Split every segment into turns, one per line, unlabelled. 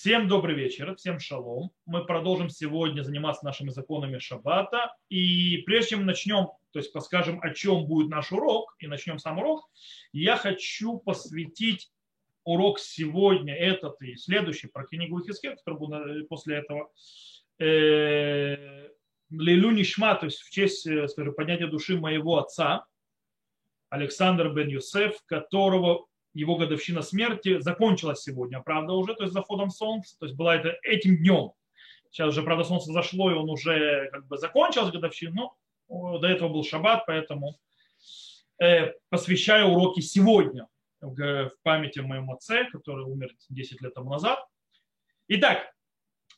Всем добрый вечер, всем шалом. Мы продолжим сегодня заниматься нашими законами шаббата. И прежде чем начнем, то есть подскажем, о чем будет наш урок, и начнем сам урок, я хочу посвятить урок сегодня, этот и следующий, про книгу Хискет, который будет после этого, э, Лилю Нишма, то есть в честь, э, скажем, поднятия души моего отца, Александр бен Юсеф, которого его годовщина смерти закончилась сегодня, правда, уже, то есть заходом солнца, то есть была это этим днем. Сейчас уже, правда, солнце зашло, и он уже как бы закончился годовщину, но до этого был шаббат, поэтому э, посвящаю уроки сегодня в, памяти моему отце, который умер 10 лет тому назад. Итак,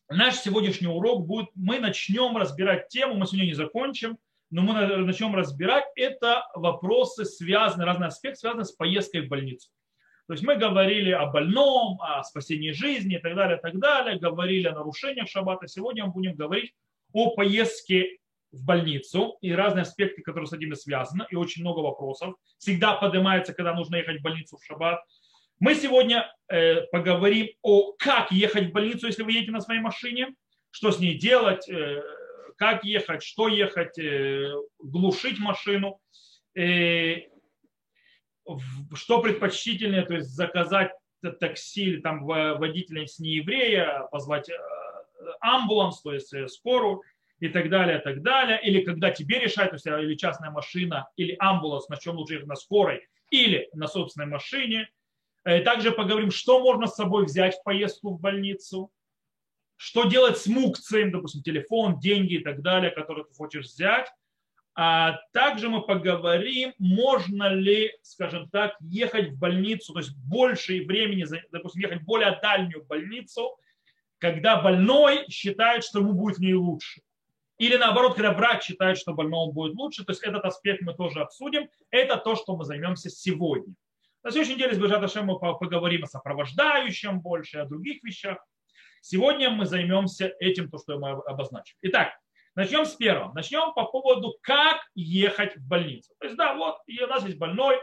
наш сегодняшний урок будет, мы начнем разбирать тему, мы сегодня не закончим, но мы начнем разбирать, это вопросы, связанные, разные аспекты, связанные с поездкой в больницу. То есть мы говорили о больном, о спасении жизни и так далее, и так далее, говорили о нарушениях шаббата. Сегодня мы будем говорить о поездке в больницу и разные аспекты, которые с этим связаны, и очень много вопросов. Всегда поднимается, когда нужно ехать в больницу в шаббат. Мы сегодня э, поговорим о как ехать в больницу, если вы едете на своей машине, что с ней делать, э, как ехать, что ехать, э, глушить машину. Что предпочтительнее, то есть заказать такси или там водителя с нееврея, позвать э, амбуланс, то есть э, скорую и так далее, так далее. Или когда тебе решать, то есть э, или частная машина, или амбуланс, на чем лучше ехать, на скорой или на собственной машине. Также поговорим, что можно с собой взять в поездку в больницу, что делать с мукцием, допустим, телефон, деньги и так далее, которые ты хочешь взять. А также мы поговорим, можно ли, скажем так, ехать в больницу, то есть больше времени, допустим, ехать в более дальнюю больницу, когда больной считает, что ему будет в ней лучше. Или наоборот, когда врач считает, что больному будет лучше. То есть этот аспект мы тоже обсудим. Это то, что мы займемся сегодня. На следующей неделе с Бежаташем мы поговорим о сопровождающем больше, о других вещах. Сегодня мы займемся этим, то, что мы обозначим. Итак, Начнем с первого. Начнем по поводу, как ехать в больницу. То есть, да, вот у нас есть больной,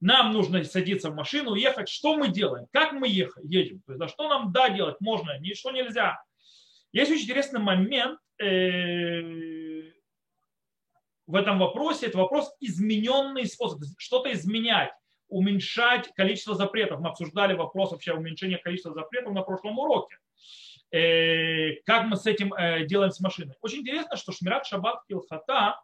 нам нужно садиться в машину, ехать. Что мы делаем? Как мы едем? То есть, да, что нам да делать можно, что нельзя. Есть очень интересный момент э, в этом вопросе. Это вопрос измененный способ. Что-то изменять, уменьшать количество запретов. Мы обсуждали вопрос вообще уменьшения количества запретов на прошлом уроке. Э, как мы с этим э, делаем с машиной. Очень интересно, что Шмират Шаббат Килхата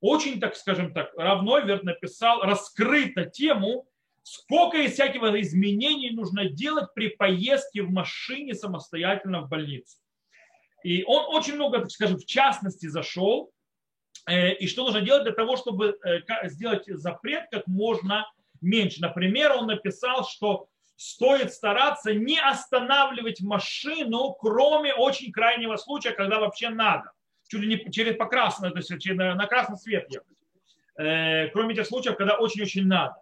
очень, так скажем так, равно верно написал, раскрыто тему, сколько из всяких изменений нужно делать при поездке в машине самостоятельно в больницу. И он очень много, так скажем, в частности зашел, э, и что нужно делать для того, чтобы сделать запрет как можно меньше. Например, он написал, что стоит стараться не останавливать машину, кроме очень крайнего случая, когда вообще надо. Чуть ли не через по красному, то есть на красный свет ехать. Э, кроме тех случаев, когда очень-очень надо.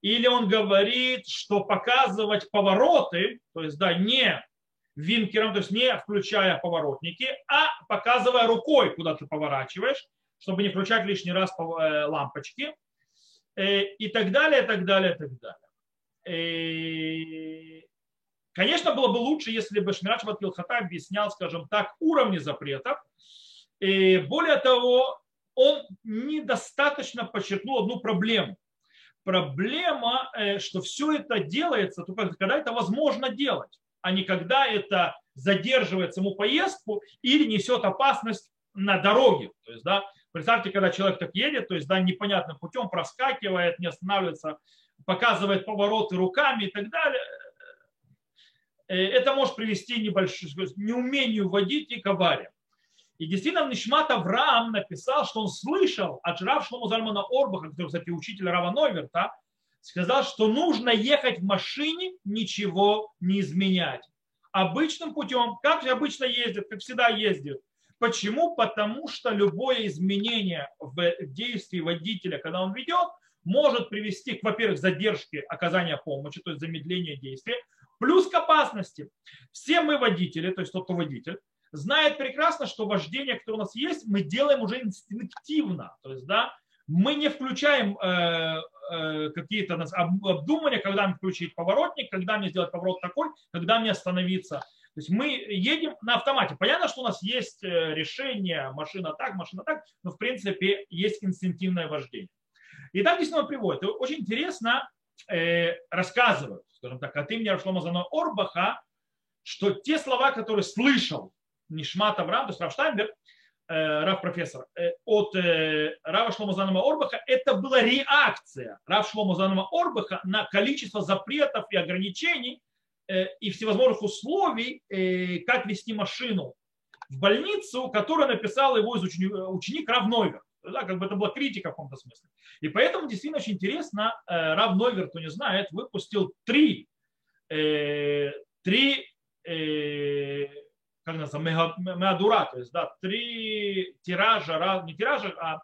Или он говорит, что показывать повороты, то есть да, не винкером, то есть не включая поворотники, а показывая рукой, куда ты поворачиваешь, чтобы не включать лишний раз э, лампочки э, и так далее, и так далее, и так далее. Э, конечно, было бы лучше, если бы Шмират Килхата объяснял, скажем так, уровни запретов. И э, более того, он недостаточно подчеркнул одну проблему. Проблема, э, что все это делается только когда это возможно делать, а не когда это задерживает саму поездку или несет опасность на дороге. То есть, да, представьте, когда человек так едет, то есть да, непонятным путем проскакивает, не останавливается показывает повороты руками и так далее, э, это может привести к неумению водить и к авариям. И действительно, Нишмат Авраам написал, что он слышал от Рав Шлому Орбаха, который, кстати, учитель Рава Нойверта, сказал, что нужно ехать в машине, ничего не изменять. Обычным путем, как же обычно ездят, как всегда ездят. Почему? Потому что любое изменение в действии водителя, когда он ведет, может привести к, во-первых, задержке оказания помощи, то есть замедление действия, плюс к опасности. Все мы водители, то есть тот, кто водитель, знает прекрасно, что вождение, которое у нас есть, мы делаем уже инстинктивно. То есть, да, мы не включаем э, э, какие-то обдумания, когда мне включить поворотник, когда мне сделать поворот такой, когда мне остановиться. То есть мы едем на автомате. Понятно, что у нас есть э, решение, машина так, машина так, но в принципе есть инстинктивное вождение. И там действительно приводит. Очень интересно э, рассказывают, скажем так, от имени Рашлома Зано Орбаха, что те слова, которые слышал Нишмат Авраам, то есть Рав Штайнберг, э, Рав профессор, э, от э, Рава Шлома Занова Орбаха, это была реакция Рав Шлома Занова Орбаха на количество запретов и ограничений э, и всевозможных условий, э, как вести машину в больницу, которую написал его ученик, ученик Рав Нойвер. Да, как бы это была критика в каком-то смысле. И поэтому действительно очень интересно, э, Рав Нойвер, кто не знает, выпустил три, э, три э, как называется, меадура, то есть да, три тиража, не тиража, а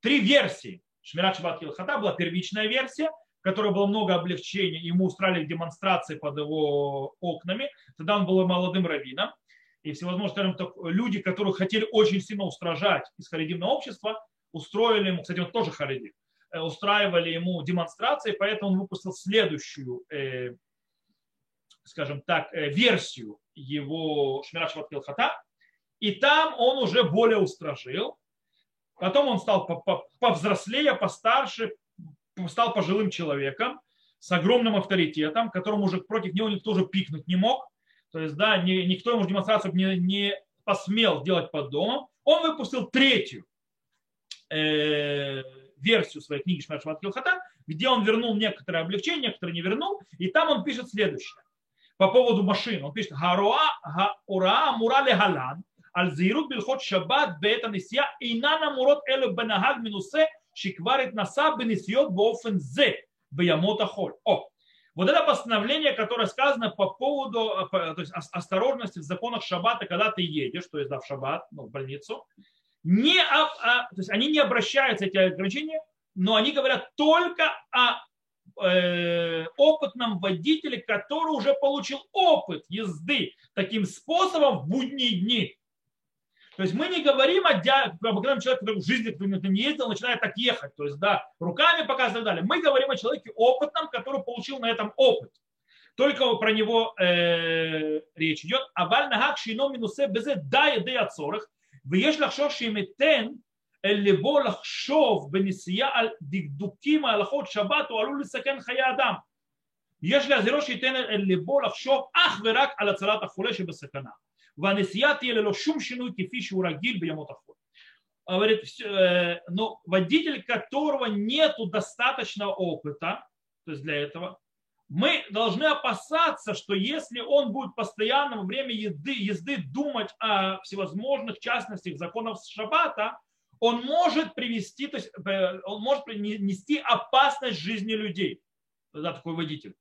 три версии. Шмират Шабат Хата была первичная версия, в которой было много облегчений, ему устраивали демонстрации под его окнами. Тогда он был молодым раввином. И всевозможные, скажем так, люди, которые хотели очень сильно устражать из харидимного общества, устроили ему, кстати, он тоже харидим, э, устраивали ему демонстрации, поэтому он выпустил следующую, э, скажем так, э, версию его Шмират Шват Хата, и там он уже более устражил. Потом он стал повзрослее, постарше, стал пожилым человеком с огромным авторитетом, которому уже против него никто уже пикнуть не мог то есть, да, ни, никто ему демонстрацию не, не посмел делать под домом, он выпустил третью э, версию своей книги Шмар Шмат Килхата, где он вернул некоторые облегчения, некоторые не вернул, и там он пишет следующее. По поводу машин. Он пишет «Харуа ха мурале галан, аль-зирут бельхот шаббат бета нисья, инана мурот элю бенагаг минусе, шикварит наса бенисьот бофен зе, биямота холь» вот это постановление, которое сказано по поводу то есть осторожности в законах шаббата, когда ты едешь, то есть да, в шаббат, ну, в больницу, не, а, а, то есть они не обращаются, эти ограничения, но они говорят только о Э, опытном водителе, который уже получил опыт езды таким способом в будние дни. То есть мы не говорим о обыкновенном человеке, который в жизни не ездил, начинает так ехать. То есть, да, руками показывать и так далее. Мы говорим о человеке опытном, который получил на этом опыт. Только про него э, речь идет. А валь нагак шино минусе безе да еды от сорах. ויש לחשוב שאם אתן אל ליבו לחשוב בנסיעה על דקדוקים ההלכות שבת הוא עלול לסכן חיי אדם. יש להזהירו שייתן אל ליבו לחשוב אך ורק על הצלת החולה שבסכנה Ванесият елело шум шинуй кефиши урагиль бьямот Говорит, но водитель, которого нету достаточного опыта, то есть для этого, мы должны опасаться, что если он будет постоянно во время еды, езды думать о всевозможных частностях законов шаббата, он может привести, то есть э, он может принести опасность жизни людей. Тогда такой водитель.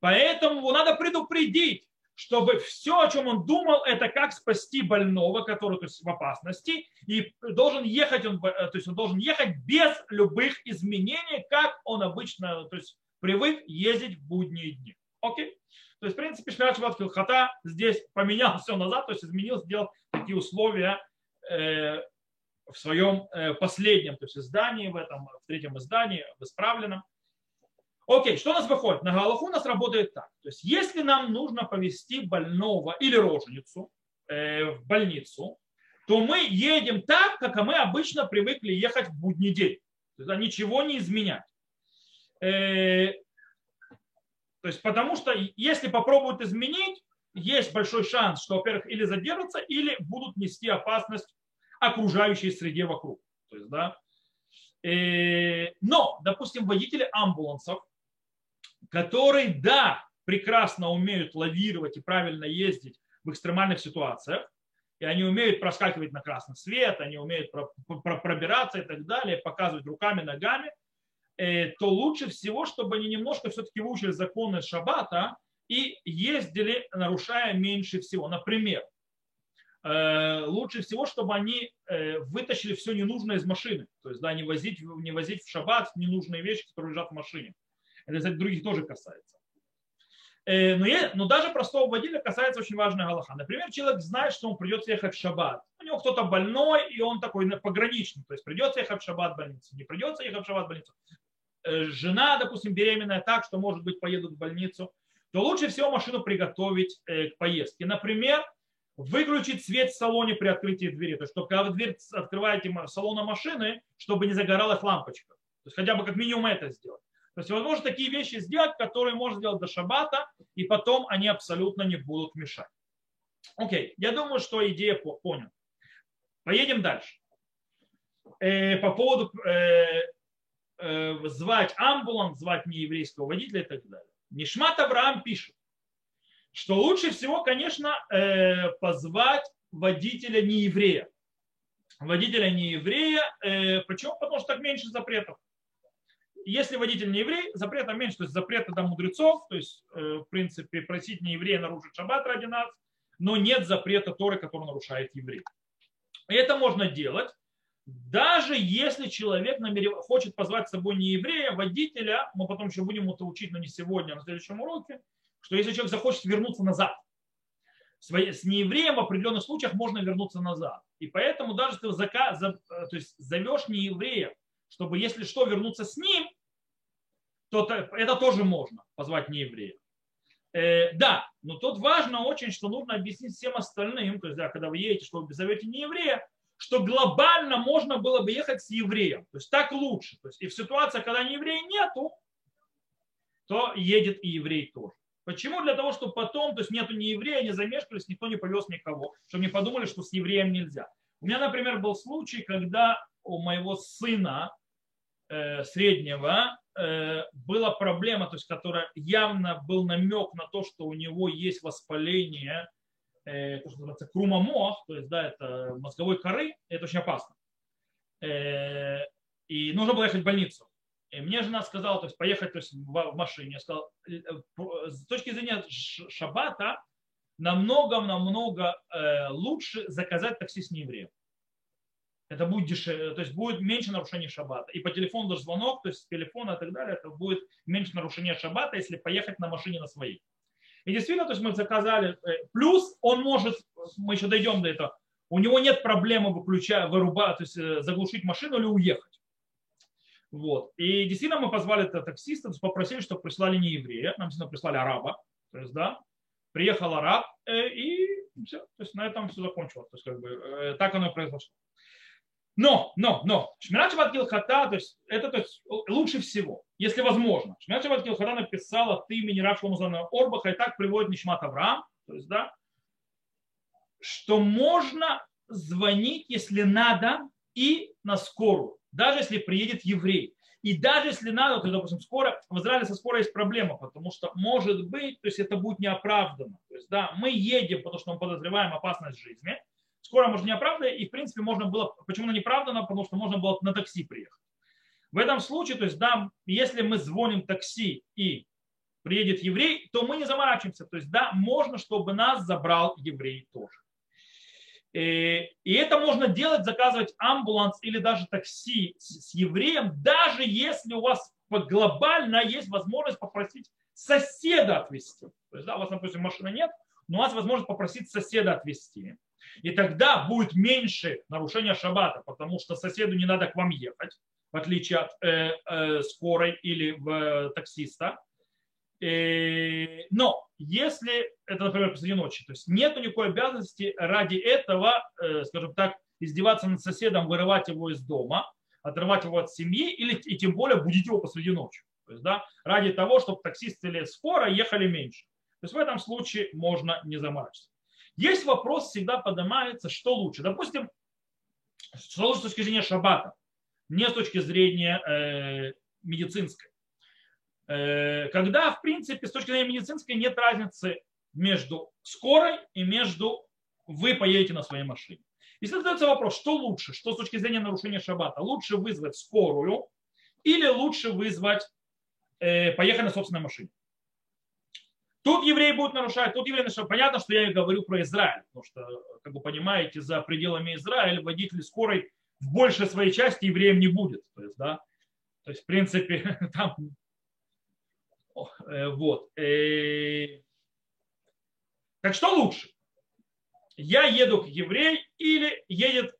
Поэтому его надо предупредить, чтобы все, о чем он думал, это как спасти больного, который то есть, в опасности, и должен ехать, он, э, то есть он должен ехать без любых изменений, как он обычно то есть, привык ездить в будние дни. Окей? То есть, в принципе, Шабат Хата здесь поменял все назад, то есть изменил, сделал такие условия э, в своем э, последнем то есть издании, в этом, в третьем издании, в исправленном. Окей, что у нас выходит? На Галаху у нас работает так. То есть если нам нужно повезти больного или роженицу э, в больницу, то мы едем так, как мы обычно привыкли ехать в будний день. То есть ничего не изменять. Э, то есть потому что если попробуют изменить, есть большой шанс, что, во-первых, или задержатся, или будут нести опасность окружающей среде вокруг. То есть, да. Э, но, допустим, водители амбулансов, которые, да, прекрасно умеют лавировать и правильно ездить в экстремальных ситуациях, и они умеют проскакивать на красный свет, они умеют пробираться и так далее, показывать руками, ногами, э, то лучше всего, чтобы они немножко все-таки выучили законы шаббата и ездили, нарушая меньше всего. Например, Э, лучше всего, чтобы они э, вытащили все ненужное из машины. То есть, да, не возить, не возить в шаббат ненужные вещи, которые лежат в машине. Это, кстати, других тоже касается. Э, но, я, но даже простого водителя касается очень важная галаха. Например, человек знает, что он придется ехать в шаббат. У него кто-то больной, и он такой пограничный. То есть придется ехать в шаббат в больницу, не придется ехать в шаббат в больницу. Жена, допустим, беременная так, что, может быть, поедут в больницу. то лучше всего машину приготовить к поездке. Например, выключить свет в салоне при открытии двери. То есть, чтобы когда вы дверь открываете салона машины, чтобы не загоралась лампочка. То есть, хотя бы как минимум это сделать. То есть, возможно, такие вещи сделать, которые можно сделать до шабата, и потом они абсолютно не будут мешать. Окей, я думаю, что идея понял. Поедем дальше. Э, по поводу э, э, звать амбуланс, звать нееврейского водителя и так далее. Нишмат Авраам пишет, что лучше всего, конечно, э, позвать водителя нееврея. Водителя нееврея. Э, почему? Потому что так меньше запретов. Если водитель не еврей, запрета меньше, то есть запреты до мудрецов, то есть, э, в принципе, просить не еврея нарушить шаббат ради нас, но нет запрета Торы, который нарушает еврей. И это можно делать, даже если человек намерев... хочет позвать с собой не еврея, водителя, мы потом еще будем это учить, но не сегодня, а на следующем уроке, что если человек захочет вернуться назад, с неевреем в определенных случаях можно вернуться назад. И поэтому даже если ты зака, за, то есть зовешь нееврея, чтобы если что вернуться с ним, то это тоже можно позвать нееврея. Э, да, но тут важно очень, что нужно объяснить всем остальным, то есть да, когда вы едете, что вы зовете нееврея, что глобально можно было бы ехать с евреем. То есть так лучше. То есть и в ситуации, когда нееврея нету, то едет и еврей тоже. Почему? Для того, чтобы потом, то есть нету ни еврея, не замешкались, никто не повез никого, чтобы не подумали, что с евреем нельзя. У меня, например, был случай, когда у моего сына э, среднего была проблема, то есть которая явно был намек на то, что у него есть воспаление, э, то, что называется крумомох, то есть да, это мозговой коры, это очень опасно. Э, и нужно было ехать в больницу. И мне жена сказала, то есть поехать то есть, в машине. Я сказал, «Э, э, с точки зрения шаббата, намного-намного э, лучше заказать такси с неевреем. Это будет дешевле, то есть будет меньше нарушений шаббата. И по телефону даже звонок, то есть с телефона и так далее, это будет меньше нарушения шаббата, если поехать на машине на своей. И действительно, то есть мы заказали, плюс он может, мы еще дойдем до этого, у него нет проблемы выключать, вырубать, то есть заглушить машину или уехать. Вот. И действительно мы позвали это таксиста, попросили, чтобы прислали не еврея, нам действительно прислали араба. То есть, да, приехал араб, э, и все. То есть на этом все закончилось. То есть, как бы, э, так оно и произошло. Но, но, но, Шмират Шабат Гилхата, то есть это то есть, лучше всего, если возможно. Шмират Шабат Гилхата написала от имени Рав Шломузана Орбаха, и так приводит Нишмат Авраам, то есть, да, что можно звонить, если надо, и на скорую даже если приедет еврей. И даже если надо, то, допустим, скоро, в Израиле со скорой есть проблема, потому что может быть, то есть это будет неоправданно. То есть, да, мы едем, потому что мы подозреваем опасность жизни. Скоро может неоправданно, и в принципе можно было, почему она неоправданно, потому что можно было на такси приехать. В этом случае, то есть, да, если мы звоним такси и приедет еврей, то мы не заморачиваемся. То есть, да, можно, чтобы нас забрал еврей тоже. Э, и это можно делать, заказывать амбуланс или даже такси с евреем, даже если у вас глобально есть возможность попросить соседа отвезти. То есть, да, у вас, допустим, машины нет, но у вас возможность попросить соседа отвезти. И тогда будет меньше нарушения шаббата, потому что соседу не надо к вам ехать, в отличие от э, э, скорой или в, э, таксиста. Э, но если это, например, посреди ночи, то есть нет никакой обязанности ради этого, э, скажем так, издеваться над соседом, вырывать его из дома, отрывать его от семьи или и тем более будить его посреди ночи. То есть, да, ради того, чтобы таксисты или скоро ехали меньше. То есть в этом случае можно не заморачиваться. Есть вопрос, всегда поднимается, что лучше. Допустим, что лучше с точки зрения шаббата, не с точки зрения э, медицинской. Э, когда, в принципе, с точки зрения медицинской нет разницы между скорой и между вы поедете на своей машине. Если задается вопрос, что лучше, что с точки зрения нарушения шаббата, лучше вызвать скорую или лучше вызвать, э, поехать на собственной машине. Тут евреи будут нарушать, тут евреи нарушают. Понятно, что я говорю про Израиль, потому что, как вы понимаете, за пределами Израиля водитель скорой в большей своей части евреем не будет. То есть, да, то есть, в принципе, там Э, вот. Э, так что лучше? Я еду как еврей или едет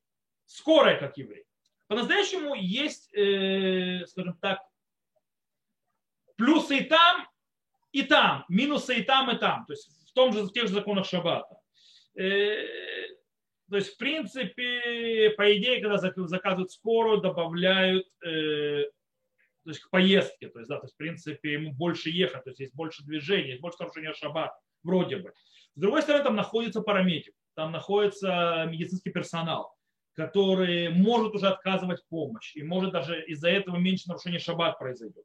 скорая как еврей? По-настоящему есть, э, скажем так, плюсы и там, и там, минусы и там, и там, то есть в том же, в тех же законах шаббата. Э, то есть, в принципе, по идее, когда заказывают скорую, добавляют э, то есть к поездке, то есть, да, то есть, в принципе, ему больше ехать, то есть есть больше движения, есть больше нарушения шаббата, вроде бы. С другой стороны, там находится парамедик, там находится медицинский персонал, который может уже отказывать помощь, и может даже из-за этого меньше нарушений шаббат произойдет.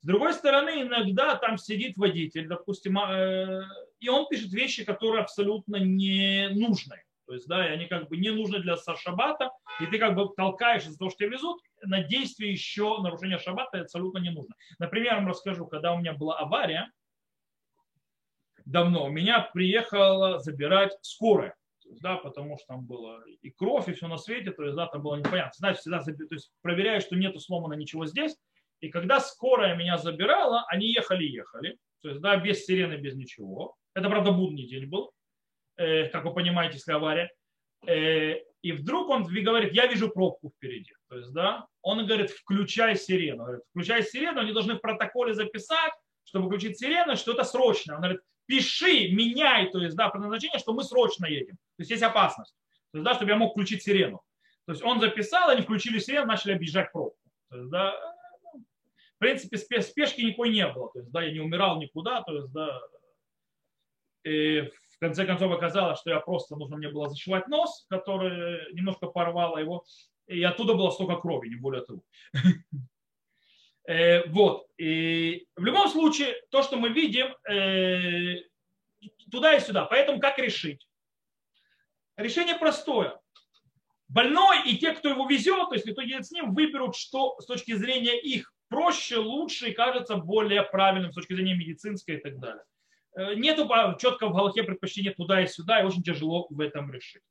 С другой стороны, иногда там сидит водитель, допустим, э, и он пишет вещи, которые абсолютно не нужны. То есть, да, и они как бы не нужны для шаббата, и ты как бы толкаешь из-за того, что тебя везут, на действие еще нарушение шаббата абсолютно не нужно. Например, я вам расскажу, когда у меня была авария, давно, меня приехала забирать скорая. Да, потому что там было и кровь, и все на свете, то есть, да, там было непонятно. Значит, всегда то есть, проверяю, что нету сломано ничего здесь. И когда скорая меня забирала, они ехали-ехали. То есть, да, без сирены, без ничего. Это, правда, будний день был. Э, как вы понимаете, если авария. Э, и вдруг он говорит, я вижу пробку впереди. То есть, да, он говорит, включай сирену. говорит, включай сирену, они должны в протоколе записать, чтобы включить сирену, что это срочно. Он говорит, пиши, меняй, то есть, да, предназначение, что мы срочно едем. То есть есть опасность. То есть, да, чтобы я мог включить сирену. То есть он записал, они включили сирену, начали объезжать пробку. То есть, да, в принципе, спешки никакой не было. То есть, да, я не умирал никуда. То есть, да, и в конце концов оказалось, что я просто нужно мне было зашивать нос, который немножко порвало его, и оттуда было столько крови, не более того. Э, вот. И в любом случае, то, что мы видим, э, туда и сюда. Поэтому как решить? Решение простое. Больной и те, кто его везет, то есть кто едет с ним, выберут, что с точки зрения их проще, лучше и кажется более правильным с точки зрения медицинской и так далее. Э, нету четко в Галахе предпочтения туда и сюда, и очень тяжело в этом решить.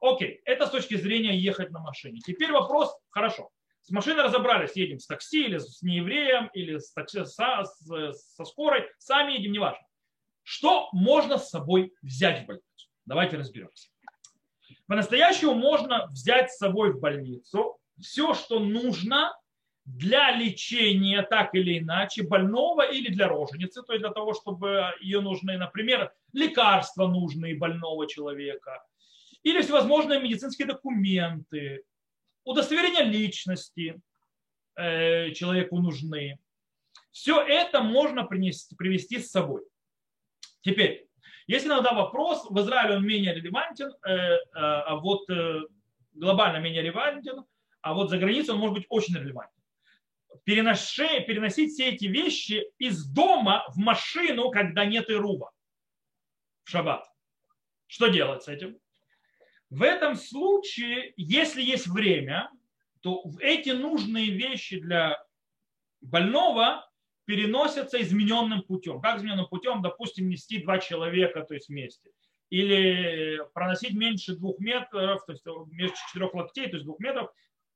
Окей, это с точки зрения ехать на машине. Теперь вопрос, хорошо, с машиной разобрались, едем с такси или с неевреем, или с такси, со, со скорой, сами едем, неважно. Что можно с собой взять в больницу? Давайте разберемся. По-настоящему можно взять с собой в больницу все, что нужно для лечения так или иначе больного или для роженицы, то есть для того, чтобы ее нужны, например, лекарства нужные больного человека, или всевозможные медицинские документы, удостоверения личности э, человеку нужны. Все это можно принести, привести с собой. Теперь, есть иногда вопрос, в Израиле он менее релевантен, э, э, а вот э, глобально менее релевантен, а вот за границей он может быть очень релевантен переноше, переносить все эти вещи из дома в машину, когда нет ируба в шаббат. Что делать с этим? В этом случае, если есть время, то эти нужные вещи для больного переносятся измененным путем. Как измененным путем? Допустим, нести два человека, то есть вместе. Или проносить меньше двух метров, то есть меньше четырех локтей, то есть двух метров,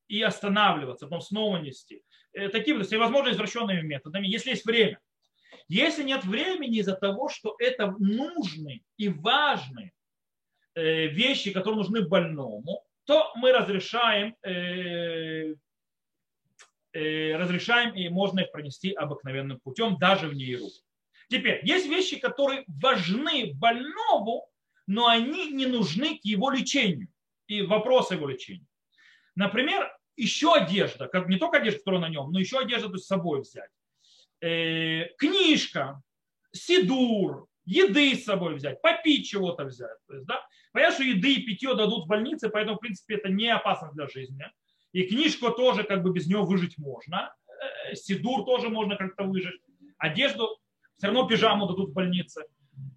и останавливаться, потом снова нести. Э, такими всевозможными извращенными методами, если есть время. Если нет времени из-за того, что это нужные и важные э, вещи, которые нужны больному, то мы разрешаем, э, разрешаем и можно их пронести обыкновенным путем, даже в нейру. Теперь, есть вещи, которые важны больному, но они не нужны к его лечению и вопросу его лечения. Например, еще одежда, как не только одежда, которая на нем, но еще одежда то есть, с собой взять. Э, книжка, сидур, еды с собой взять, попить чего-то взять. То есть, да? Понятно, что еды и питье дадут в больнице, поэтому, в принципе, это не опасно для жизни. И книжку тоже как бы без нее выжить можно. Э, сидур тоже можно как-то выжить. Одежду, все равно пижаму дадут в больнице.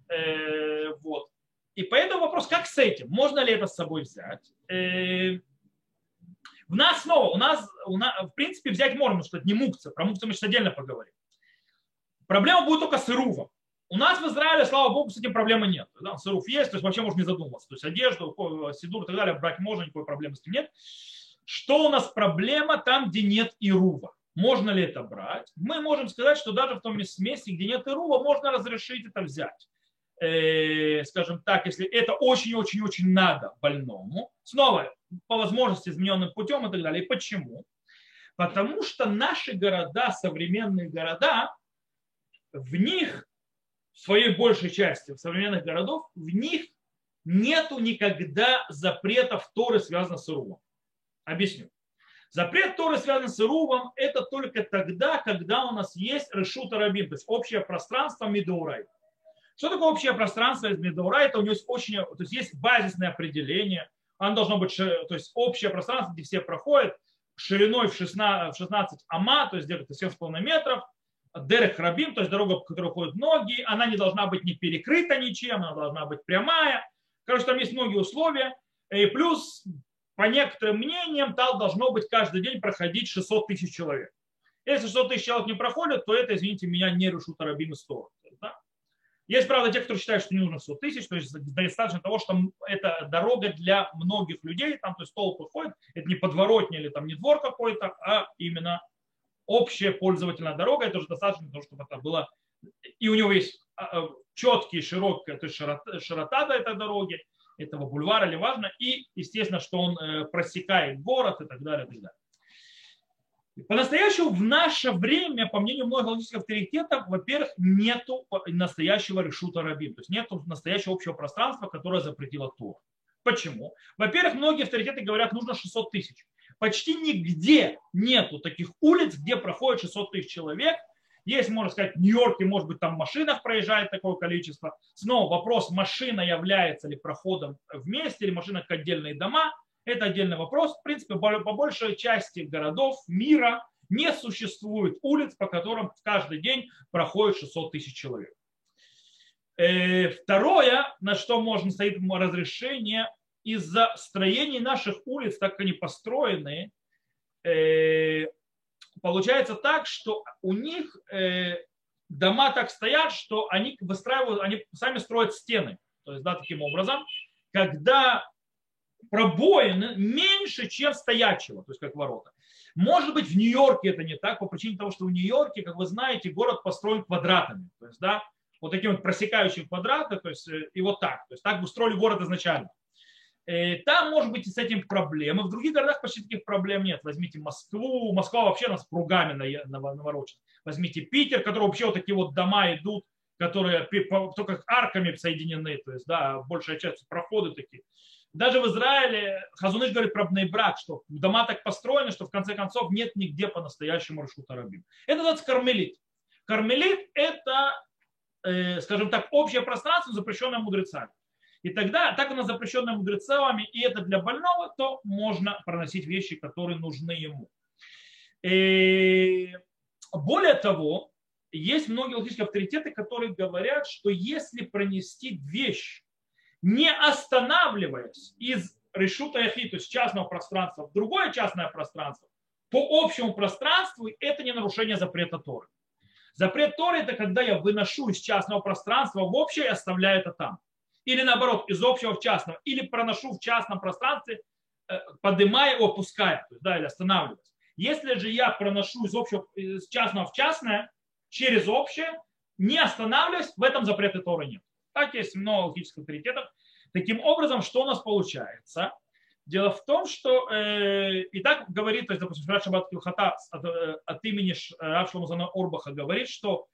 Э, вот. И поэтому вопрос, как с этим? Можно ли это с собой взять? В нас снова, у нас, у нас в принципе, взять что это не мукция. Про мукцию мы сейчас отдельно поговорим. Проблема будет только с ирувом. У нас в Израиле, слава богу, с этим проблемы нет. Да, сыруф есть, то есть вообще можно не задумываться. То есть одежду, сидур и так далее брать можно, никакой проблемы с этим нет. Что у нас проблема там, где нет ирува? Можно ли это брать? Мы можем сказать, что даже в том месте, где нет ирува, можно разрешить это взять. Э, скажем так, если это очень-очень-очень надо больному. Снова, по возможности измененным путем и так далее. И почему? Потому что наши города, современные города, в них в своей большей части современных городов, в них нету никогда запретов Торы, связанных с Ирувом. Объясню. Запрет Торы, связанный с Ирувом, это только тогда, когда у нас есть решута рабин, то есть общее пространство Медоурай. Что такое общее пространство из Медоурай? Это у него есть очень, то есть есть базисное определение. Оно должно быть, то есть общее пространство, где все проходят, шириной в 16, в 16 ама, то есть где-то 7,5 метров, Дерех Рабим, то есть дорога, по которой ходят ноги, она не должна быть не перекрыта ничем, она должна быть прямая. Короче, там есть многие условия. И плюс, по некоторым мнениям, там должно быть каждый день проходить 600 тысяч человек. Если 600 тысяч человек не проходят, то это, извините меня, не решут Рабим и Стор. Есть, правда, те, кто считают, что не нужно 100 тысяч, то есть достаточно того, что это дорога для многих людей, там, то есть толпы ходят, это не подворотня или там не двор какой-то, а именно общая пользовательная дорога, это уже достаточно того, чтобы это было, и у него есть а, а, четкий, широкий, то есть широта, широта до этой дороги, этого бульвара или важно, и, естественно, что он э, просекает город и так далее, и так далее. По-настоящему в наше время, по мнению многих логических авторитетов, во-первых, нету настоящего решута рабин, то есть нету настоящего общего пространства, которое запретило Тур. Почему? Во-первых, многие авторитеты говорят, нужно 600 тысяч. Почти нигде нету таких улиц, где проходит 600 тысяч человек. Есть, можно сказать, в Нью-Йорке, может быть, там в машинах проезжает такое количество. Снова вопрос, машина является ли проходом вместе или машина как отдельные дома. Это отдельный вопрос. В принципе, по большей части городов мира не существует улиц, по которым каждый день проходит 600 тысяч человек. Э, второе, на что можно стоит разрешение, из-за строений наших улиц, так как они построены, э, получается так, что у них э, дома так стоят, что они выстраивают, они сами строят стены. То есть, да, таким образом, когда пробоины меньше, чем стоячего, то есть как ворота. Может быть, в Нью-Йорке это не так, по причине того, что в Нью-Йорке, как вы знаете, город построен квадратами. То есть, да, вот таким вот просекающим квадраты, то есть э, и вот так. То есть так устроили город изначально. Э, там может быть и с этим проблемы. В других городах почти таких проблем нет. Возьмите Москву. Москва вообще нас кругами наворочена. Возьмите Питер, который вообще вот такие вот дома идут, которые только арками соединены. То есть, да, большая часть проходы такие. Даже в Израиле Хазуныш говорит про брак, что дома так построены, что в конце концов нет нигде по-настоящему Рашута Рабим. Это называется кармелит. Кармелит – это, э, скажем так, общее пространство, запрещенное мудрецами. И тогда, так оно запрещенное мудрецами, и это для больного, то можно проносить вещи, которые нужны ему. И более того, есть многие логические авторитеты, которые говорят, что если пронести вещь, не останавливаясь из решута яхи, то есть частного пространства в другое частное пространство, по общему пространству, это не нарушение запрета Торы. Запрет Торы – это когда я выношу из частного пространства в общее и оставляю это там или наоборот, из общего в частного, или проношу в частном пространстве, э, поднимая, опуская, то есть, да, или останавливаясь. Если же я проношу из общего, из частного в частное, через общее, не останавливаясь, в этом запрета Торы нет. Так есть много логических авторитетов. Таким образом, что у нас получается? Дело в том, что э, и так говорит, то есть, допустим, Шаббат Килхата от, э, от имени Рав Шломазана Орбаха говорит, что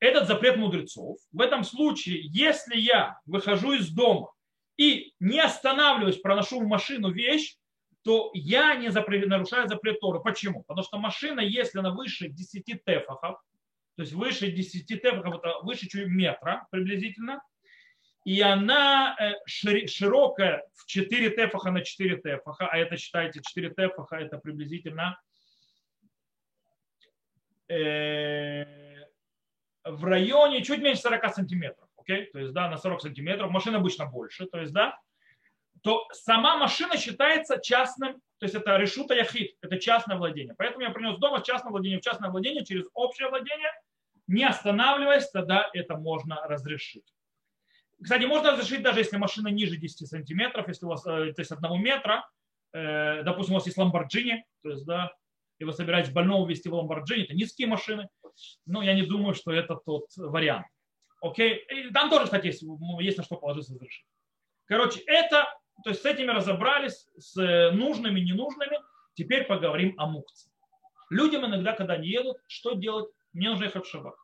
этот запрет мудрецов. В этом случае, если я выхожу из дома и не останавливаюсь, проношу в машину вещь, то я не запрет, нарушаю запрет Торы. Почему? Потому что машина, если она выше 10 тефахов, то есть выше 10 тефахов, выше чуть метра приблизительно, и она э, широкая в 4 тефаха на 4 тефаха, а это считайте 4 тефаха, это приблизительно э, в районе чуть меньше 40 сантиметров, okay? то есть, да, на 40 сантиметров, машина обычно больше, то есть, да, то сама машина считается частным, то есть это решута яхид, это частное владение. Поэтому я принес дома частное владение в частное владение через общее владение, не останавливаясь, тогда это можно разрешить. Кстати, можно разрешить даже если машина ниже 10 сантиметров, если у вас, э, то есть одного метра, э, допустим, у вас есть ламборджини, то есть, да, и вы собираетесь больного вести в ламборджини, это низкие машины, но я не думаю, что это тот вариант. Окей? И там тоже, кстати, есть, есть на что положиться разрешить. Короче, это, то есть с этими разобрались, с нужными, ненужными. Теперь поговорим о мукце. Людям иногда, когда они едут, что делать? Мне нужно ехать в шаббат.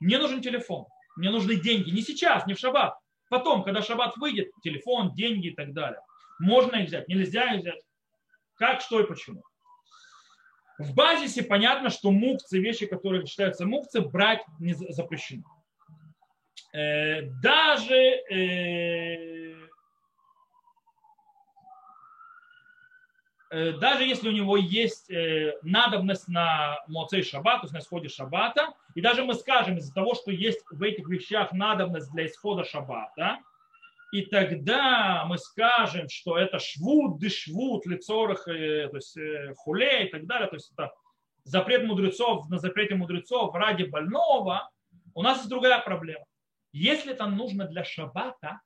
Мне нужен телефон. Мне нужны деньги. Не сейчас, не в шаббат. Потом, когда шаббат выйдет, телефон, деньги и так далее. Можно их взять, нельзя их взять. Как, что и почему. В базисе понятно, что мукцы, вещи, которые считаются мукцы, брать не запрещено. Э, даже э, э, даже если у него есть надобность на моцей шаббат, то есть на исходе шаббата, и даже мы скажем из-за того, что есть в этих вещах надобность для исхода шаббата, и тогда мы скажем, что это швуд, дышвуд, лицорах, то есть хуле и так далее, то есть это запрет мудрецов на запрете мудрецов ради больного, у нас есть другая проблема. Если это нужно для шаббата,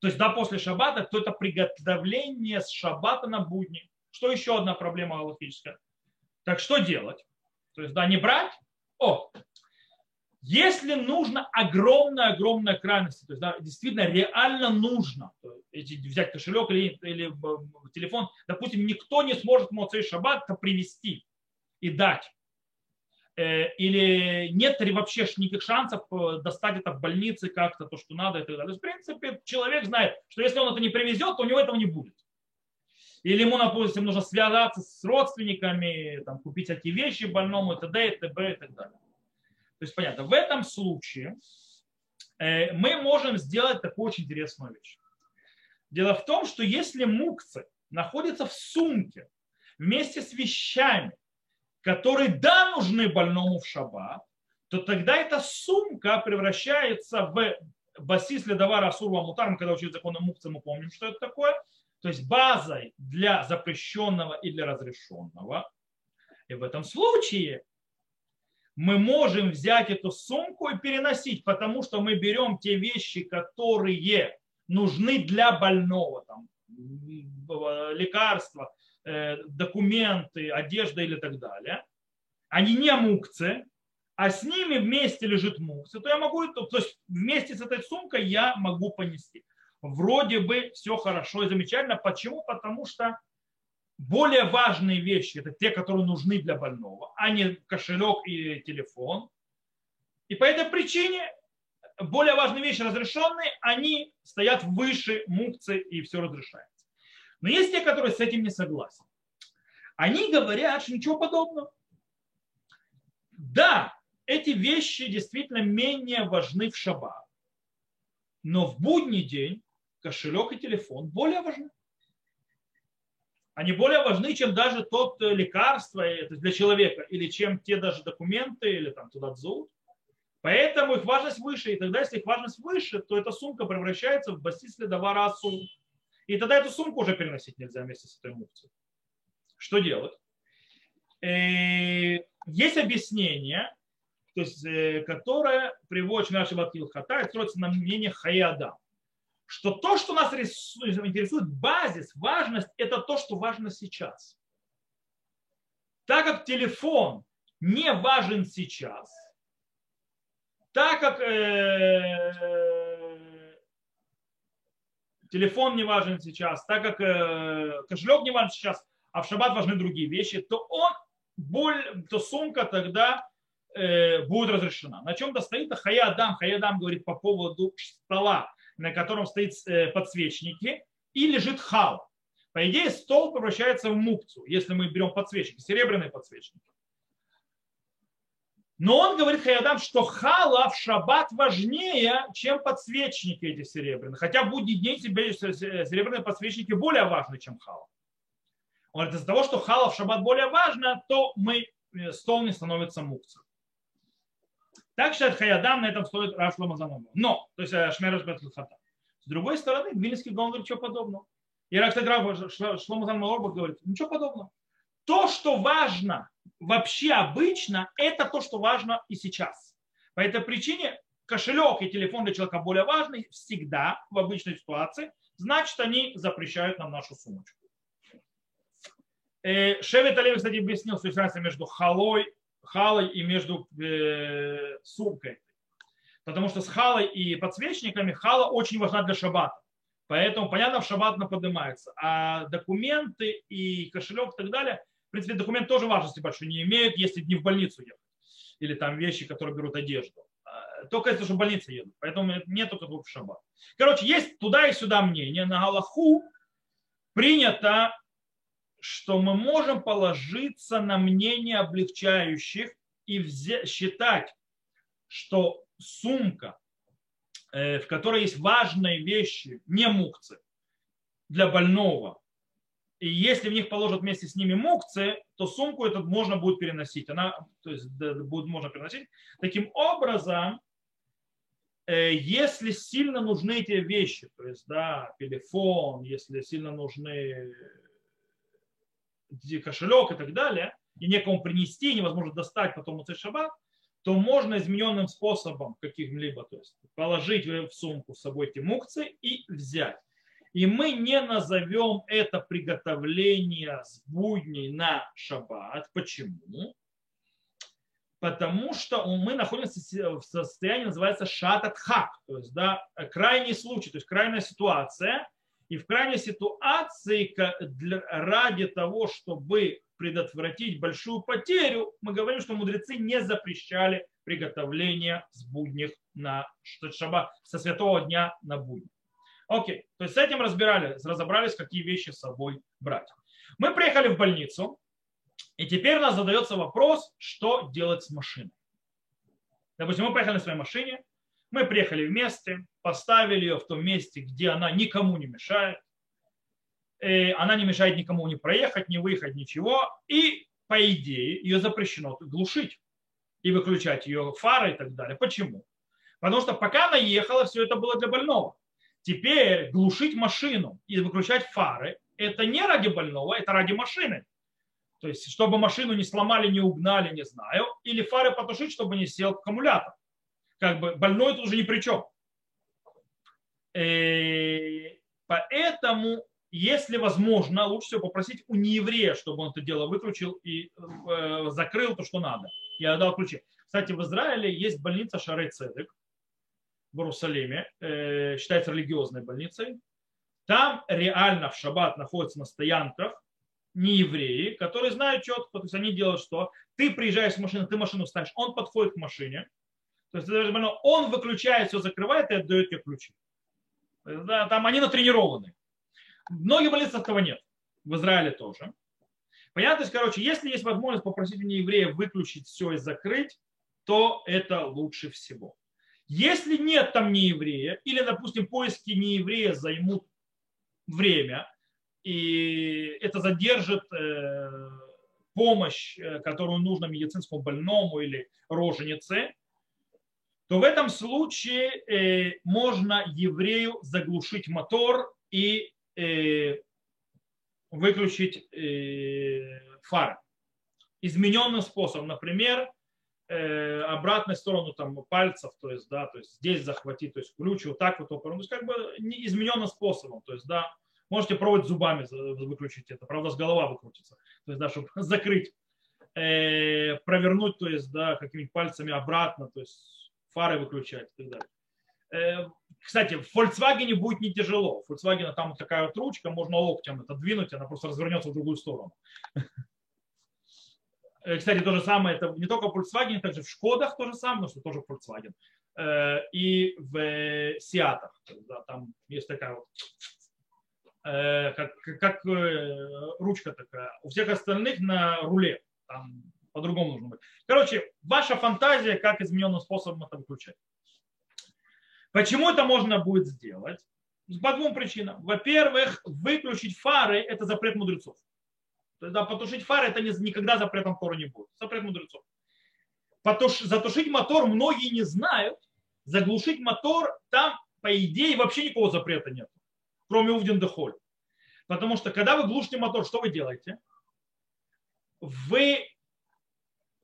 то есть да, после шаббата, то это приготовление с шаббата на будни. Что еще одна проблема галактическая? Так что делать? То есть да, не брать? О, если нужно огромная-огромная крайность, то есть да, действительно реально нужно эти, взять кошелек или, или телефон, допустим, никто не сможет Моцей Шаббат привести и дать. Э, или нет вообще никаких шансов э, достать это в больнице как-то, то, что надо и так далее. То есть, в принципе, человек знает, что если он это не привезет, то у него этого не будет. Или ему, допустим, нужно связаться с родственниками, там, купить эти вещи больному, и т.д., и т.б. и так далее. То есть, понятно, в этом случае э, мы можем сделать такую очень интересную вещь. Дело в том, что если мукцы находятся в сумке вместе с вещами, которые, да, нужны больному в шаббат, то тогда эта сумка превращается в басис ледовара асурва мутарм, когда учили закон о мукце, мы помним, что это такое. То есть базой для запрещенного и для разрешенного. И в этом случае мы можем взять эту сумку и переносить, потому что мы берем те вещи, которые нужны для больного, там, лекарства, Э, документы, одежда или так далее, они не мукцы, а с ними вместе лежит мукцы, то я могу, то, то есть вместе с этой сумкой я могу понести. Вроде бы все хорошо и замечательно. Почему? Потому что более важные вещи, это те, которые нужны для больного, а не кошелек и телефон. И по этой причине более важные вещи разрешенные, они стоят выше мукцы и все разрешается. Но есть те, которые с этим не согласны. Они говорят, что ничего подобного. Да, эти вещи действительно менее важны в шаббат. Но в будний день кошелек и телефон более важны. Они более важны, чем даже тот э, лекарство для человека, или чем те даже документы, или там туда дзут. Поэтому их важность выше. И тогда, если их важность выше, то эта сумка превращается в басис ледовара асу. И тогда эту сумку уже переносить нельзя вместе с этой мукцией. Что делать? Э, есть объяснение, то есть, э, которое приводит наши Батил Хата и строится на мнение Хаяда, что то, что нас интересует, базис, важность, это то, что важно сейчас. Так как телефон не важен сейчас, так как э, телефон не важен сейчас, так как э, кошелек не важен сейчас, а в шаббат важны другие вещи, то он, боль, то сумка тогда э, будет разрешена. На чем-то стоит Хаядам. Хаядам говорит по поводу стола, на котором стоит э, подсвечники, и лежит хал. По идее, стол превращается в мукцу, если мы берем подсвечники, серебряные подсвечники. Но он говорит Хаядам, что хала в шаббат важнее, чем подсвечники эти серебряные. Хотя в будний день серебряные подсвечники более важны, чем хала. Он говорит, из-за того, что хала в шаббат более важно, то мы, э, стол не становится мукцем. Так считает Хаядам, на этом стоит Рашло Мазанова. Но, то есть э, Шмераш Бетлхата. С другой стороны, Гвинский Гон говорит, ничего подобного. И кстати, Шлома Занмалорбах говорит, ничего подобного. То, что важно вообще обычно это то, что важно и сейчас. По этой причине кошелек и телефон для человека более важный всегда в обычной ситуации, значит, они запрещают нам нашу сумочку. Э, Шевет Алев, кстати, объяснил, что есть разница между халой, халой и между э, сумкой. Потому что с халой и подсвечниками хала очень важна для шаббата. Поэтому, понятно, в шаббат она поднимается. А документы и кошелек и так далее в принципе, документ тоже важности большой не имеет, если не в больницу ехать. Или там вещи, которые берут одежду. только если что в больнице едут. Поэтому нету такого в шаббат. Короче, есть туда и сюда мнение. На Галаху принято, что мы можем положиться на мнение облегчающих и считать, что сумка, э, в которой есть важные вещи, не мукцы, для больного, и если в них положат вместе с ними мукцы, то сумку этот можно будет переносить. Она, то есть будет можно переносить. Таким образом, э, если сильно нужны эти вещи, то есть, да, телефон, если сильно нужны кошелек и так далее, и некому принести, невозможно достать потом у шаббат, то можно измененным способом каким-либо, то есть положить в сумку с собой эти мукцы и взять. И мы не назовем это приготовление с будней на шаббат. Почему? Потому что мы находимся в состоянии, называется шататхак, то есть да, крайний случай, то есть крайняя ситуация. И в крайней ситуации ради того, чтобы предотвратить большую потерю, мы говорим, что мудрецы не запрещали приготовление с будних на шаббат, со святого дня на будни. Окей, то есть с этим разбирали, разобрались, какие вещи с собой брать. Мы приехали в больницу, и теперь у нас задается вопрос, что делать с машиной. Допустим, мы поехали на своей машине, мы приехали вместе, поставили ее в том месте, где она никому не мешает, и она не мешает никому не проехать, не выехать, ничего, и по идее ее запрещено глушить и выключать ее фары и так далее. Почему? Потому что пока она ехала, все это было для больного. Теперь глушить машину и выключать фары – это не ради больного, это ради машины. То есть, чтобы машину не сломали, не угнали, не знаю. Или фары потушить, чтобы не сел аккумулятор. Как бы больной тут уже ни при чем. И э, поэтому, если возможно, лучше всего попросить у нееврея, чтобы он это дело выключил и э, закрыл то, что надо. Я дал ключи. Кстати, в Израиле есть больница Шарей Цедек, в Иерусалиме, э, считается религиозной больницей. Там реально в шаббат находятся на стоянках не евреи, которые знают четко, то есть они делают что? Ты приезжаешь с машины, ты машину ставишь, он подходит к машине, то есть он выключает, все закрывает и отдает тебе ключи. Да, там они натренированы. Многие больницы этого нет. В Израиле тоже. Понятно, то есть, короче, если есть возможность попросить у нееврея выключить все и закрыть, то это лучше всего. Если нет там нееврея, или, допустим, поиски нееврея займут время, и это задержит э, помощь, э, которую нужно медицинскому больному или роженице, то в этом случае э, можно еврею заглушить мотор и выключить фары. Измененным способом, например, э, обратной сторону там пальцев, то есть, да, то есть здесь захватить, то есть ключ вот так вот, то есть как бы не измененным способом, то есть, да, можете пробовать зубами выключить это, правда, с голова выкрутится, то есть, да, чтобы закрыть, э, провернуть, то есть, да, какими-нибудь пальцами обратно, то есть фары выключать и так далее. Э, кстати, в Volkswagen будет не тяжело. В Volkswagen там вот такая вот ручка, можно локтем это двинуть, она просто развернется в другую сторону. Э, кстати, то же самое, это не только в Volkswagen, также в Шкодах то же самое, но что тоже Volkswagen. Э, и в Сиатах. Да, там есть такая вот как, как ручка такая. У всех остальных на руле. Там по-другому нужно быть. Короче, ваша фантазия, как измененным способом это выключать. Почему это можно будет сделать? По двум причинам. Во-первых, выключить фары – это запрет мудрецов. Да, потушить фары это никогда запретом Тору не будет. Запрет мудрецов. Потуш, затушить мотор многие не знают. Заглушить мотор там, по идее, вообще никакого запрета нет. Кроме Увден Дехоль. Потому что когда вы глушите мотор, что вы делаете? Вы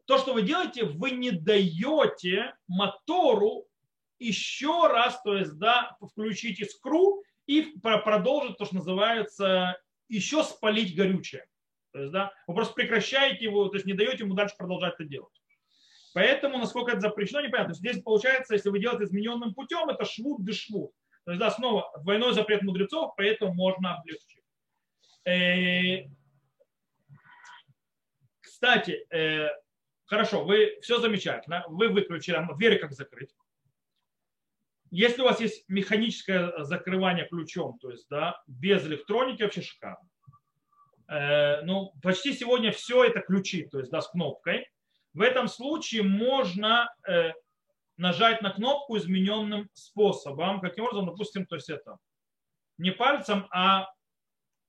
то, что вы делаете, вы не даете мотору еще раз, то есть, да, включить искру и продолжить то, что называется, еще спалить горючее. То есть, да, вы просто прекращаете его, то есть не даете ему дальше продолжать это делать. Поэтому, насколько это запрещено, непонятно. Здесь получается, если вы делаете измененным путем, это швуд де швуд. То есть, да, снова двойной запрет мудрецов, поэтому можно облегчить. Э, кстати, э, Хорошо, вы все замечательно. Вы выключили, двери как закрыть. Если у вас есть механическое закрывание ключом, то есть да, без электроники, вообще шикарно. Э, ну, почти сегодня все это ключи, то есть да, с кнопкой. В этом случае можно э, нажать на кнопку измененным способом. Каким образом, допустим, то есть это не пальцем, а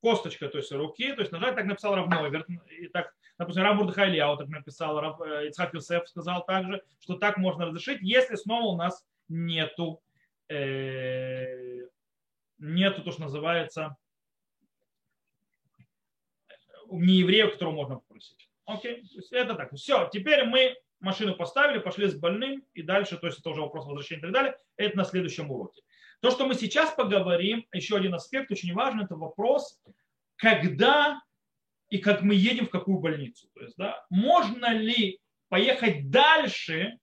косточкой, то есть руки, то есть нажать, так написал равно. И так, допустим, Рав Мурдхайли, вот так написал, Рав э, Ицхак Юсеф сказал также, что так можно разрешить, если снова у нас нету, э, нету то, что называется, не еврея, которого можно попросить. Окей, то есть это так. Все, теперь мы машину поставили, пошли с больным и дальше, то есть это уже вопрос возвращения и так далее, это на следующем уроке. То, что мы сейчас поговорим, еще один аспект очень важный, это вопрос, когда и как мы едем в какую больницу. То есть, да, можно ли поехать дальше,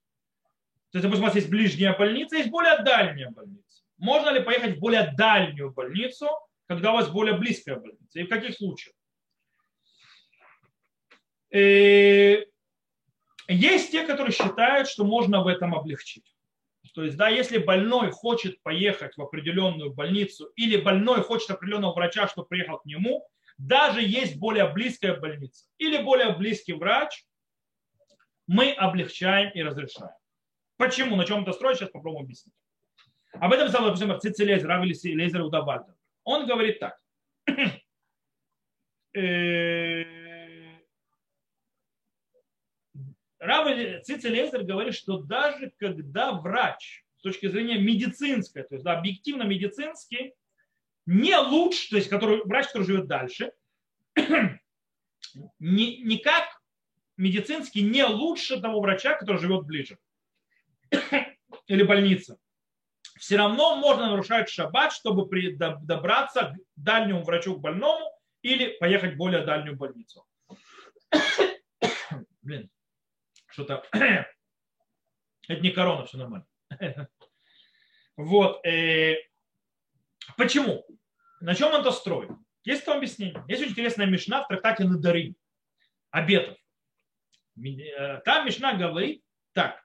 то есть, допустим, у вас есть ближняя больница, есть более дальняя больница. Можно ли поехать в более дальнюю больницу, когда у вас более близкая больница? И в каких случаях? И э, есть те, которые считают, что можно в этом облегчить. То есть, да, если больной хочет поехать в определенную больницу или больной хочет определенного врача, чтобы приехал к нему, даже есть более близкая больница или более близкий врач, мы облегчаем и разрешаем. Почему? На чем это строить? Сейчас попробуем объяснить. Об этом сказал, например, Цицелезер, Рав Лезер Удавальдер. Он говорит так. Э, Рав Цицелезер говорит, что даже когда врач с точки зрения медицинской, то есть да, объективно медицинский, не лучше, то есть который, врач, который живет дальше, не, никак медицинский не лучше того врача, который живет ближе. Или больница. Все равно можно нарушать шаббат, чтобы при, добраться к дальнему врачу, к больному, или поехать в более дальнюю больницу. Блин что-то... Это не корона, все нормально. Вот. Э, почему? На чем он это строит? Есть там объяснение. Есть очень интересная мешна в трактате Надары. Обетов. Э, там мешна говорит так.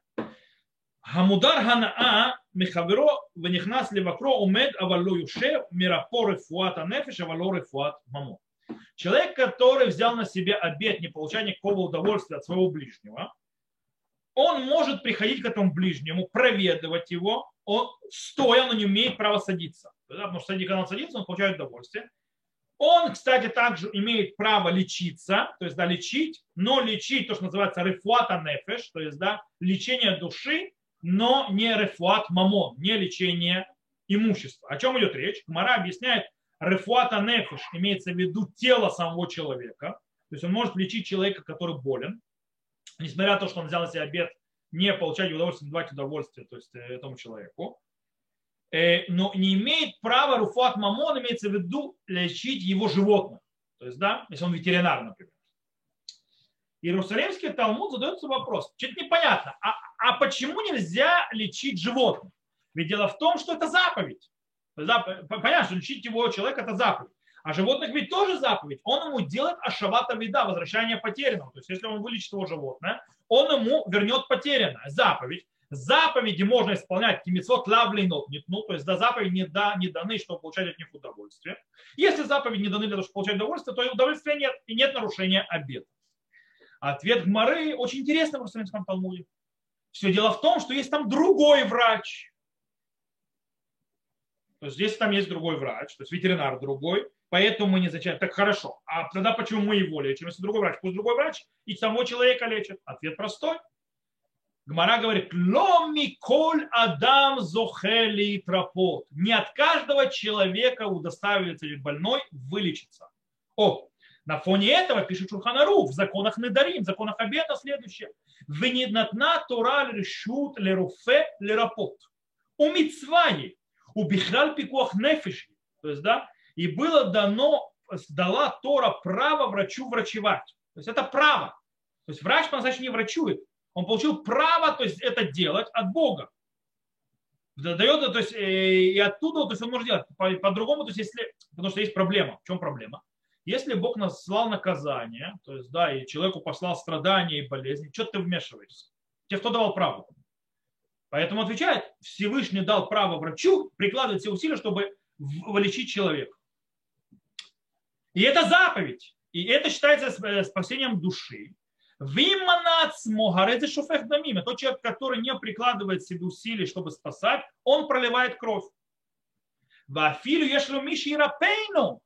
Хамудар ханаа михаверо венихнас левакро умед авалу юше мирапо рефуат анефиш авалу рефуат мамо. Человек, который взял на себя обет не получать никакого удовольствия от своего ближнего, он может приходить к этому ближнему, проведывать его, он, стоя, он не имеет права садиться. Потому что когда он садится, он получает удовольствие. Он, кстати, также имеет право лечиться, то есть да, лечить, но лечить то, что называется рефуата нефеш, то есть да, лечение души, но не рефуат мамон, не лечение имущества. О чем идет речь? Мара объясняет, рефуата нефеш имеется в виду тело самого человека, то есть он может лечить человека, который болен, несмотря на то, что он взял на себя обед не получать удовольствие, не давать удовольствие то есть, э, этому человеку, э, но не имеет права руфат мамон, имеется в виду лечить его животных. То есть, да, если он ветеринар, например. Иерусалимский Талмуд задается вопрос, что-то непонятно, а, а почему нельзя лечить животных? Ведь дело в том, что это заповедь. Понятно, что лечить его человека это заповедь. А животных ведь тоже заповедь. Он ему делает ашавата вида, возвращение потерянного. То есть если он вылечит его животное, он ему вернет потерянное. Заповедь. Заповеди можно исполнять кимицот лавлинот ну, то есть до заповеди не, да, не даны, чтобы получать от них удовольствие. Если заповеди не даны для того, чтобы получать удовольствие, то и удовольствия нет, и нет нарушения обета. Ответ Гмары очень интересный в Иерусалимском Талмуде. Все дело в том, что есть там другой врач. То есть здесь там есть другой врач, то есть ветеринар другой, Поэтому мы не зачем. Так хорошо. А тогда почему мы его лечим? Если другой врач, пусть другой врач и самого человека лечит. Ответ простой. Гмара говорит, ломи коль адам зохели тропот. Не от каждого человека удостаивается больной вылечиться. О, на фоне этого пишет Шурханару в законах Недарим, в законах обета следующее. Вениднатна тора решут леруфе лерапот. У мицваи, у бихраль пикуах нефиши. То есть, да, и было дано, дала Тора право врачу врачевать. То есть это право. То есть врач по-настоящему не врачует. Он получил право то есть, это делать от Бога. Дает, то есть, э, и оттуда то есть он может делать. По-другому, то есть, если, потому что есть проблема. В чем проблема? Если Бог наслал наказание, то есть, да, и человеку послал страдания и болезни, что ты вмешиваешься? Тебе кто давал право? Поэтому отвечает, Всевышний дал право врачу прикладывать все усилия, чтобы вылечить человека. И это заповедь. И это считается э, спасением души. Виманац могарeze шуфех дамим. Тот человек, который не прикладывает себе усилий, чтобы спасать, он проливает кровь. Вафилю ешлю миши рапейну.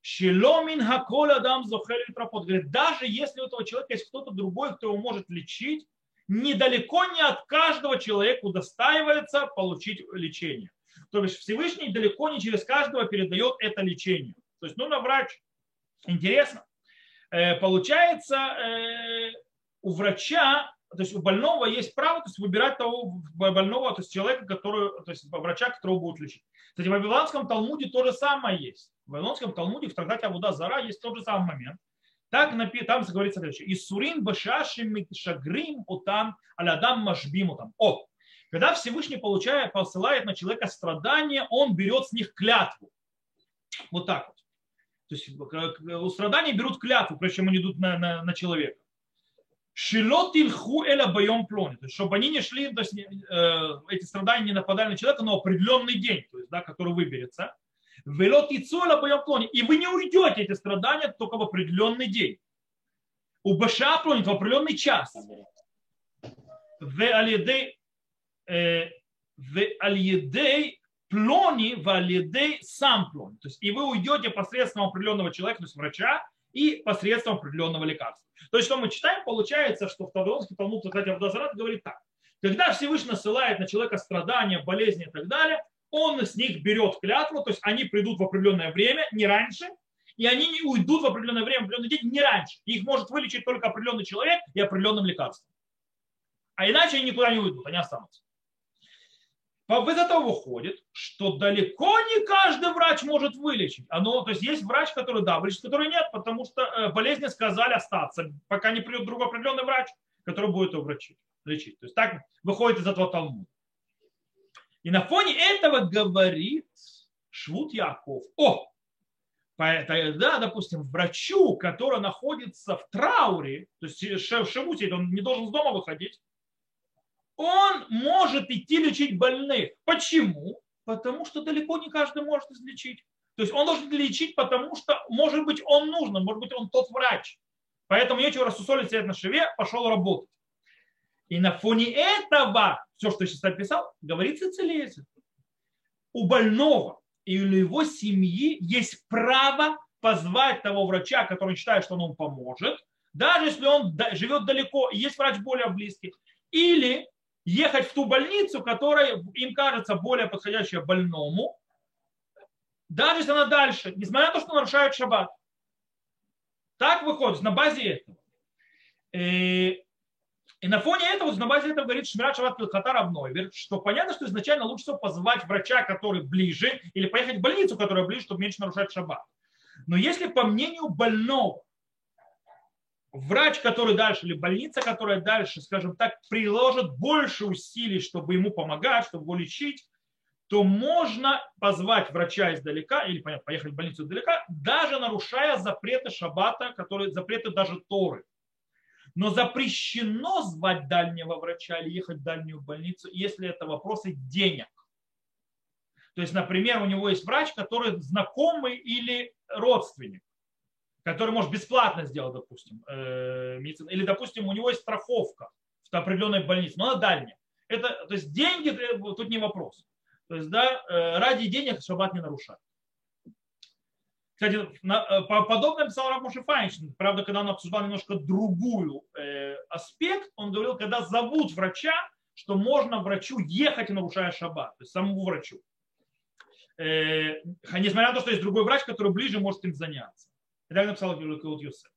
Шиломин хакол адам зохель Говорит, даже если у этого человека есть кто-то другой, кто его может лечить, недалеко не от каждого человека удостаивается получить лечение. То есть Всевышний далеко не через каждого передает это лечение. То есть нужно врач. Интересно. Э, получается, э, у врача, то есть у больного есть право то есть выбирать того больного, то есть человека, который, то есть врача, которого будет лечить. Кстати, в Вавилонском Талмуде то же самое есть. В Вавилонском Талмуде в трактате Абуда Зара есть тот же самый момент. Так там говорится следующее. Исурин башашим шагрим утам алядам машбим утам. О, когда Всевышний получает, посылает на человека страдания, он берет с них клятву. Вот так вот. То есть у страданий берут клятву, прежде чем они идут на, на, на человека. Шилот илху эля боем плони. То есть, чтобы они не шли, то есть, э, эти страдания не нападали на человека, но определенный день, то есть, да, который выберется. Велот и цоля боем плони. И вы не уйдете эти страдания только в определенный день. У баша плонит в определенный час. В алидей э, в алидей плони валидей сам плони. То есть и вы уйдете посредством определенного человека, то есть врача, и посредством определенного лекарства. То есть, что мы читаем, получается, что в Таврионский Талмуд, кстати, Абдазарат говорит так. Когда Всевышний ссылает на человека страдания, болезни и так далее, он с них берет клятву, то есть они придут в определенное время, не раньше, и они не уйдут в определенное время, в определенный день, не раньше. Их может вылечить только определенный человек и определенным лекарством. А иначе они никуда не уйдут, они останутся. Из этого выходит, что далеко не каждый врач может вылечить. Оно, то есть есть врач, который да, вылечит, который нет, потому что э, болезни сказали остаться, пока не придет другой определенный врач, который будет его врачить, лечить. То есть так выходит из этого Талмуда. И на фоне этого говорит Швуд Яков. О, да, допустим, врачу, который находится в трауре, то есть в Шевуте, он не должен с дома выходить, он может идти лечить больных. Почему? Потому что далеко не каждый может излечить. То есть он должен лечить, потому что, может быть, он нужен, может быть, он тот врач. Поэтому нечего рассусолить сидеть на шеве, пошел работать. И на фоне этого, все, что я сейчас описал, говорится целитель. У больного и у его семьи есть право позвать того врача, который считает, что он ему поможет, даже если он живет далеко есть врач более близкий. Или ехать в ту больницу, которая им кажется более подходящая больному, даже если она дальше, несмотря на то, что нарушают шаббат. Так выходит, на базе этого. И, и на фоне этого, на базе этого говорит Шмират Шаббат Пилхата. Говорит, что понятно, что изначально лучше всего позвать врача, который ближе, или поехать в больницу, которая ближе, чтобы меньше нарушать шаббат. Но если по мнению больного врач, который дальше, или больница, которая дальше, скажем так, приложит больше усилий, чтобы ему помогать, чтобы его лечить, то можно позвать врача издалека, или понятно, поехать в больницу издалека, даже нарушая запреты шаббата, которые запреты даже Торы. Но запрещено звать дальнего врача или ехать в дальнюю больницу, если это вопросы денег. То есть, например, у него есть врач, который знакомый или родственник который может бесплатно сделать, допустим, э, медицину. Или, допустим, у него есть страховка в определенной больнице, но она дальняя. Это, то есть деньги тут не вопрос. То есть, да, э, ради денег шаббат не нарушает. Кстати, на, э, подобное писал Раб Мушефайншин. Правда, когда он обсуждал немножко другую э, аспект, он говорил, когда зовут врача, что можно врачу ехать, нарушая шаббат, то есть самому врачу. Э, несмотря на то, что есть другой врач, который ближе может им заняться. И так написал Гилукаут Юсеф.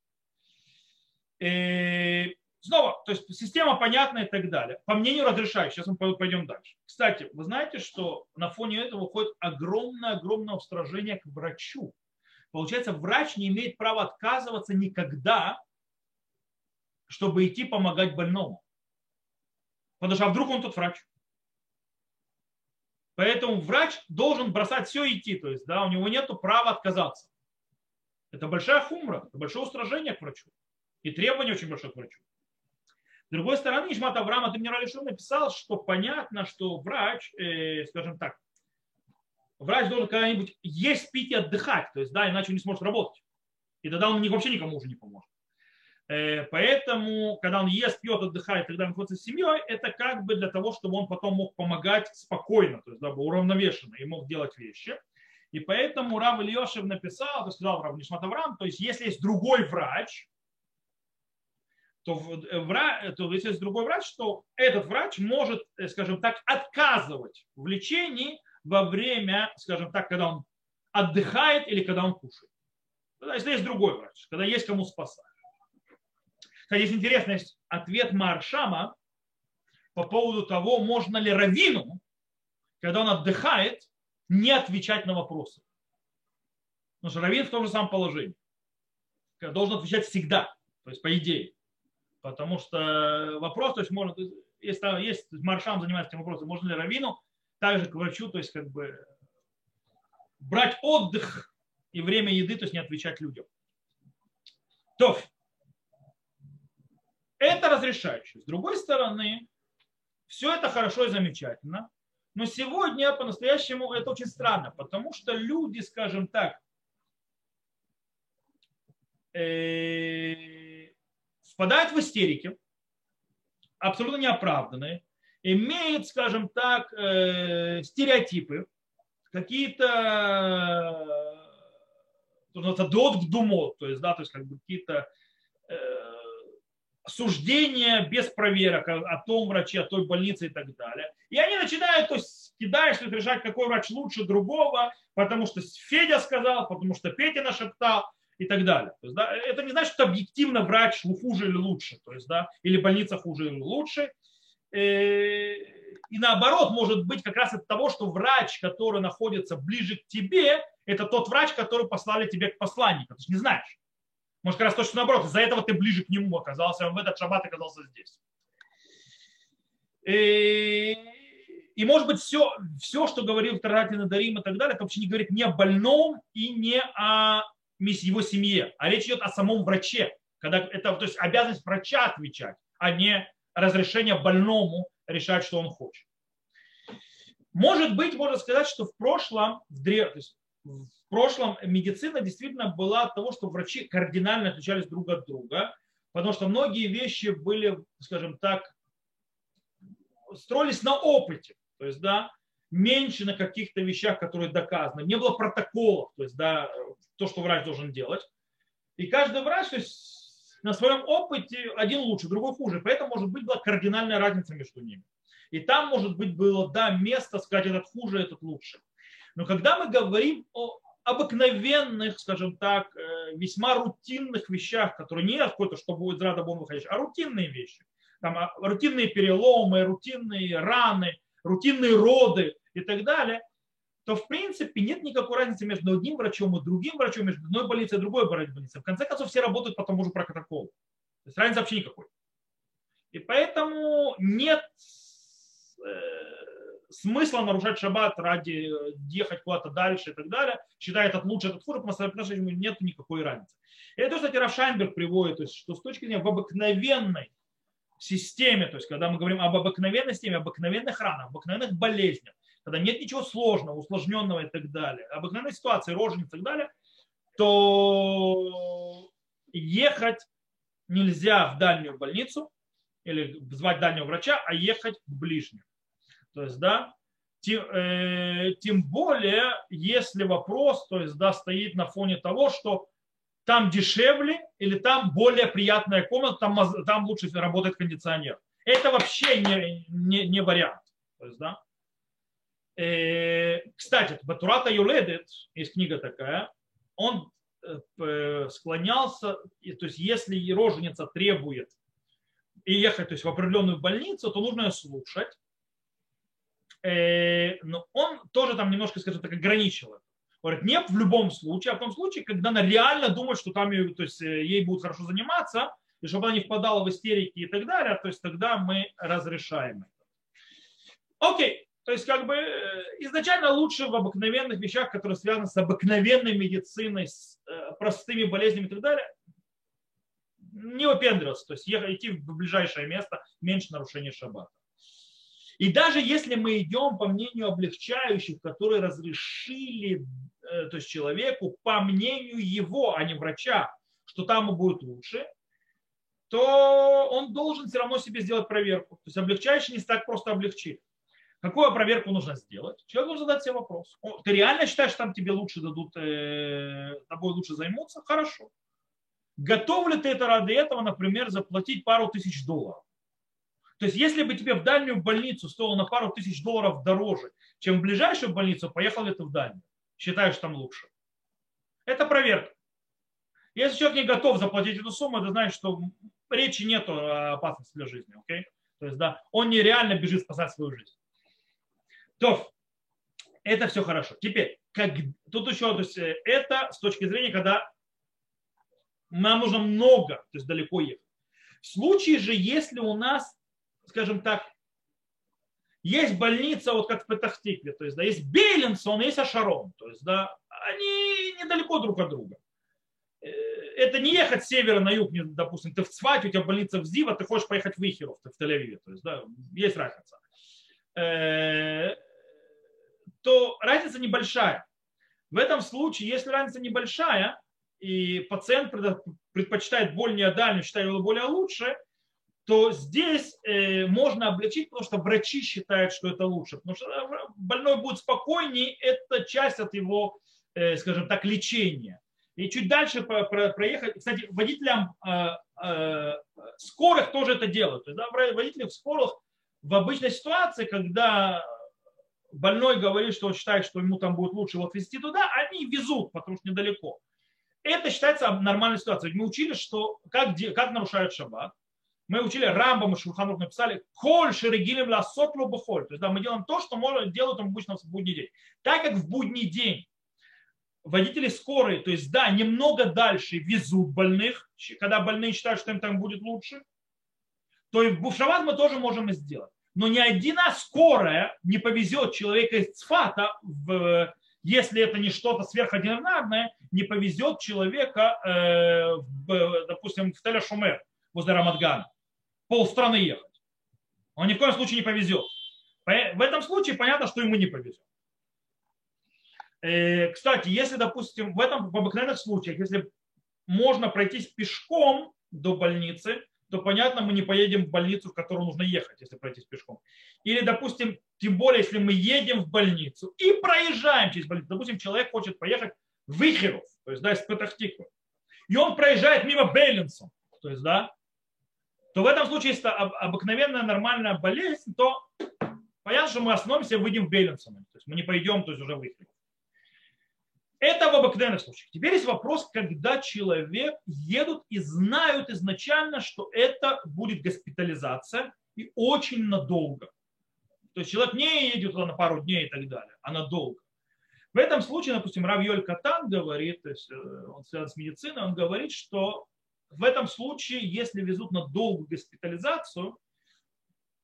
Снова, то есть система понятная и так далее. По мнению разрешающих, сейчас мы пойдем дальше. Кстати, вы знаете, что на фоне этого выходит огромное-огромное устражение к врачу. Получается, врач не имеет права отказываться никогда, чтобы идти помогать больному. Потому что а вдруг он тот врач? Поэтому врач должен бросать все и идти. То есть, да, у него нет права отказаться. Это большая хумра, это большое устражение к врачу. И требование очень большое к врачу. С другой стороны, Ишмат Авраам Адмирал написал, что понятно, что врач, э, скажем так, врач должен когда-нибудь есть, пить и отдыхать, то есть, да, иначе он не сможет работать. И тогда он вообще никому уже не поможет. Э, поэтому, когда он ест, пьет, отдыхает, когда он находится с семьей, это как бы для того, чтобы он потом мог помогать спокойно, то есть да, уравновешенно и мог делать вещи. И поэтому Рав Ильешев написал, то сказал Рав Нишмат Авраам, то есть если есть другой врач, то, э, вра, то если есть другой врач, то этот врач может, э, скажем так, отказывать в лечении во время, скажем так, когда он отдыхает или когда он кушает. Если есть другой врач, когда есть кому спасать. Кстати, есть интересный ответ Маршама по поводу того, можно ли равину, когда он отдыхает, не отвечать на вопросы. Потому что раввин в том же самом положении. Должен отвечать всегда, то есть по идее. Потому что вопрос, то есть можно, если есть маршам занимается этим вопросом, можно ли раввину также к врачу, то есть как бы брать отдых и время еды, то есть не отвечать людям. То, это разрешающее. С другой стороны, все это хорошо и замечательно, но сегодня по-настоящему это очень странно, потому что люди, скажем так, э, впадают в истерики, абсолютно неоправданные, имеют, скажем так, э, стереотипы, какие-то дот думот, то есть, да, то есть как бы какие-то э, суждения без проверок о том враче, о той больнице и так далее. И они начинают, то есть кидаешь решать, какой врач лучше другого, потому что Федя сказал, потому что Петя нашептал и так далее. То есть, да, это не значит, что объективно врач хуже или лучше, то есть, да, или больница хуже или лучше. Э, и наоборот, может быть как раз от того, что врач, который находится ближе к тебе, это тот врач, который послали тебе к посланнику. Ты же не знаешь. Может, как раз точно наоборот. Из-за этого ты ближе к нему оказался, он в этот шаббат оказался здесь. И, и может быть, все, все, что говорил Таратин Дарим и так далее, это вообще не говорит ни о больном и не о его семье, а речь идет о самом враче. Когда это, то есть обязанность врача отвечать, а не разрешение больному решать, что он хочет. Может быть, можно сказать, что в прошлом, в, древ... в прошлом медицина действительно была от того, что врачи кардинально отличались друг от друга, потому что многие вещи были, скажем так, строились на опыте. То есть, да, меньше на каких-то вещах, которые доказаны. Не было протоколов, то есть, да, то, что врач должен делать. И каждый врач, то есть, на своем опыте один лучше, другой хуже. Поэтому, может быть, была кардинальная разница между ними. И там, может быть, было, да, место сказать, этот хуже, этот лучше. Но когда мы говорим о обыкновенных, скажем так, э, весьма рутинных вещах, которые не какой-то, что будет рада бомба выходящий, а рутинные вещи. Там, а, рутинные переломы, рутинные раны, рутинные роды и так далее, то в принципе нет никакой разницы между одним врачом и другим врачом, между одной больницей и другой больницей. В конце концов, все работают по тому же протоколу. То есть разницы вообще никакой. И поэтому нет э, смысла нарушать шаббат ради э, ехать куда-то дальше и так далее, считает этот лучше, этот хуже, потому что нет никакой разницы. И это, кстати, Рафшайнберг приводит, то есть, что с точки зрения в обыкновенной системе, то есть когда мы говорим об обыкновенной системе, обыкновенных ранах, обыкновенных болезнях, когда нет ничего сложного, усложненного и так далее, обыкновенной ситуации, рожениц и так далее, то ехать нельзя в дальнюю больницу или звать дальнего врача, а ехать в ближнюю. То есть, да, тем, э, тем более, если вопрос, то есть, да, стоит на фоне того, что там дешевле или там более приятная комната, там, там лучше работает кондиционер. Это вообще не, не, не вариант. То есть, да. э, кстати, Батурата Юледет, есть книга такая, он э, склонялся, то есть если роженица требует и ехать то есть, в определенную больницу, то нужно ее слушать но он тоже там немножко, скажем так, ограничил это. Говорит, нет в любом случае, а в том случае, когда она реально думает, что там то есть, э, ей будут хорошо заниматься, и чтобы она не впадала в истерики и так далее, то есть тогда мы разрешаем это. Окей, то есть как бы э, изначально лучше в обыкновенных вещах, которые связаны с обыкновенной медициной, с простыми болезнями и так далее, не выпендриваться, то есть идти в ближайшее место, меньше нарушений шаббата. И даже если мы идем по мнению облегчающих, которые разрешили э, то есть человеку по мнению его, а не врача, что там будет лучше, то он должен все равно себе сделать проверку. То есть облегчающий не так просто облегчит. Какую проверку нужно сделать? Человек должен задать себе вопрос. Ты реально считаешь, что там тебе лучше дадут, э, тобой лучше займутся? Хорошо. Готов ли ты это ради этого, например, заплатить пару тысяч долларов? То есть, если бы тебе в дальнюю больницу стоило на пару тысяч долларов дороже, чем в ближайшую больницу, поехал ли ты в дальнюю? Считаешь, там лучше? Это проверка. Если человек не готов заплатить эту сумму, это значит, что речи нет о опасности для жизни. Okay? То есть, да, он нереально бежит спасать свою жизнь. То, это все хорошо. Теперь, как, тут еще, то есть, э, это с точки зрения, когда нам нужно много, то есть далеко ехать. В случае же, если у нас, скажем так, есть больница, вот как в Петахтикле, то есть, да, есть Бейлинсон, есть Ашарон, то есть, да, они недалеко друг от друга. Э, это не ехать с севера на юг, допустим, ты в Цвате, у тебя больница в Зива, ты хочешь поехать в Ихеров, ты в Тель-Авиве, то есть, да, есть разница. Э, то разница небольшая. В этом случае, если разница небольшая, и пациент предпочитает более дальнюю, считает его более лучше, то здесь э, можно облегчить, потому что врачи считают, что это лучше. Потому что э, больной будет спокойнее, это часть от его, э, скажем так, лечения. И чуть дальше проехать. Кстати, водителям скорых тоже это делают. То есть, да, водители в скорых в обычной ситуации, когда больной говорит, что он считает, что ему там будет лучше его отвезти туда, они везут, потому что недалеко. Это считается нормальной ситуацией. Мы учили, что как, как нарушают шаббат. Мы учили, Рамбам и Шурханур написали, коль шерегилем ла сотлу бухоль. То есть да, мы делаем то, что можно, делают обычно в будний день. Так как в будний день водители скорой, то есть да, немного дальше везут больных, когда больные считают, что им там будет лучше, то и в шаббат мы тоже можем сделать. Но ни одна скорая не повезет человека из Цфата в если это не что-то сверхординарное, не повезет человека, э, в, допустим, в Телешумер возле Рамадгана. Полстраны ехать. Он ни в коем случае не повезет. В этом случае понятно, что ему не повезет. Э, кстати, если, допустим, в этом в обыкновенных случаях, если можно пройтись пешком до больницы, то понятно, мы не поедем в больницу, в которую нужно ехать, если пройтись пешком. Или, допустим, тем более, если мы едем в больницу и проезжаем через больницу. Допустим, человек хочет поехать в Ихеров, то есть, да, из Петахтиква. И он проезжает мимо Бейлинса, то есть, да, то в этом случае, если обыкновенная нормальная болезнь, то понятно, что мы остановимся и выйдем в Бейлинсон. То есть мы не пойдем, то есть уже в Ихеров. Это в обыкновенных случаях. Теперь есть вопрос, когда человек едут и знают изначально, что это будет госпитализация и очень надолго. То есть человек не едет туда на пару дней и так далее, а надолго. В этом случае, допустим, Рав Йоль Катан говорит, то есть э, он связан с медициной, он говорит, что в этом случае, если везут на долгую госпитализацию,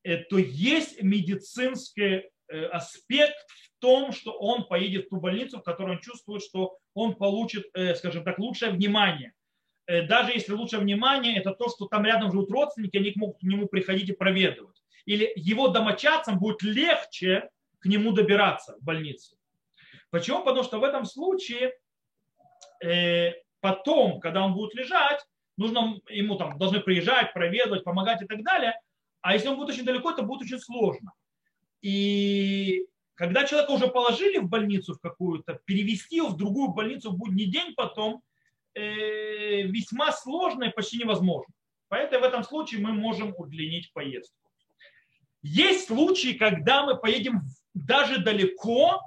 э, то есть медицинский э, аспект в том, что он поедет в ту больницу, в которой он чувствует, что он получит, скажем так, лучшее внимание. Даже если лучшее внимание, это то, что там рядом живут родственники, они могут к нему приходить и проведывать или его домочадцам будет легче к нему добираться в больницу. Почему? Потому что в этом случае э, потом, когда он будет лежать, нужно ему там должны приезжать, проведывать, помогать и так далее. А если он будет очень далеко, это будет очень сложно. И когда человека уже положили в больницу в какую-то, перевести его в другую больницу в будний день потом э, весьма сложно и почти невозможно. Поэтому в этом случае мы можем удлинить поездку. Есть случаи, когда мы поедем даже далеко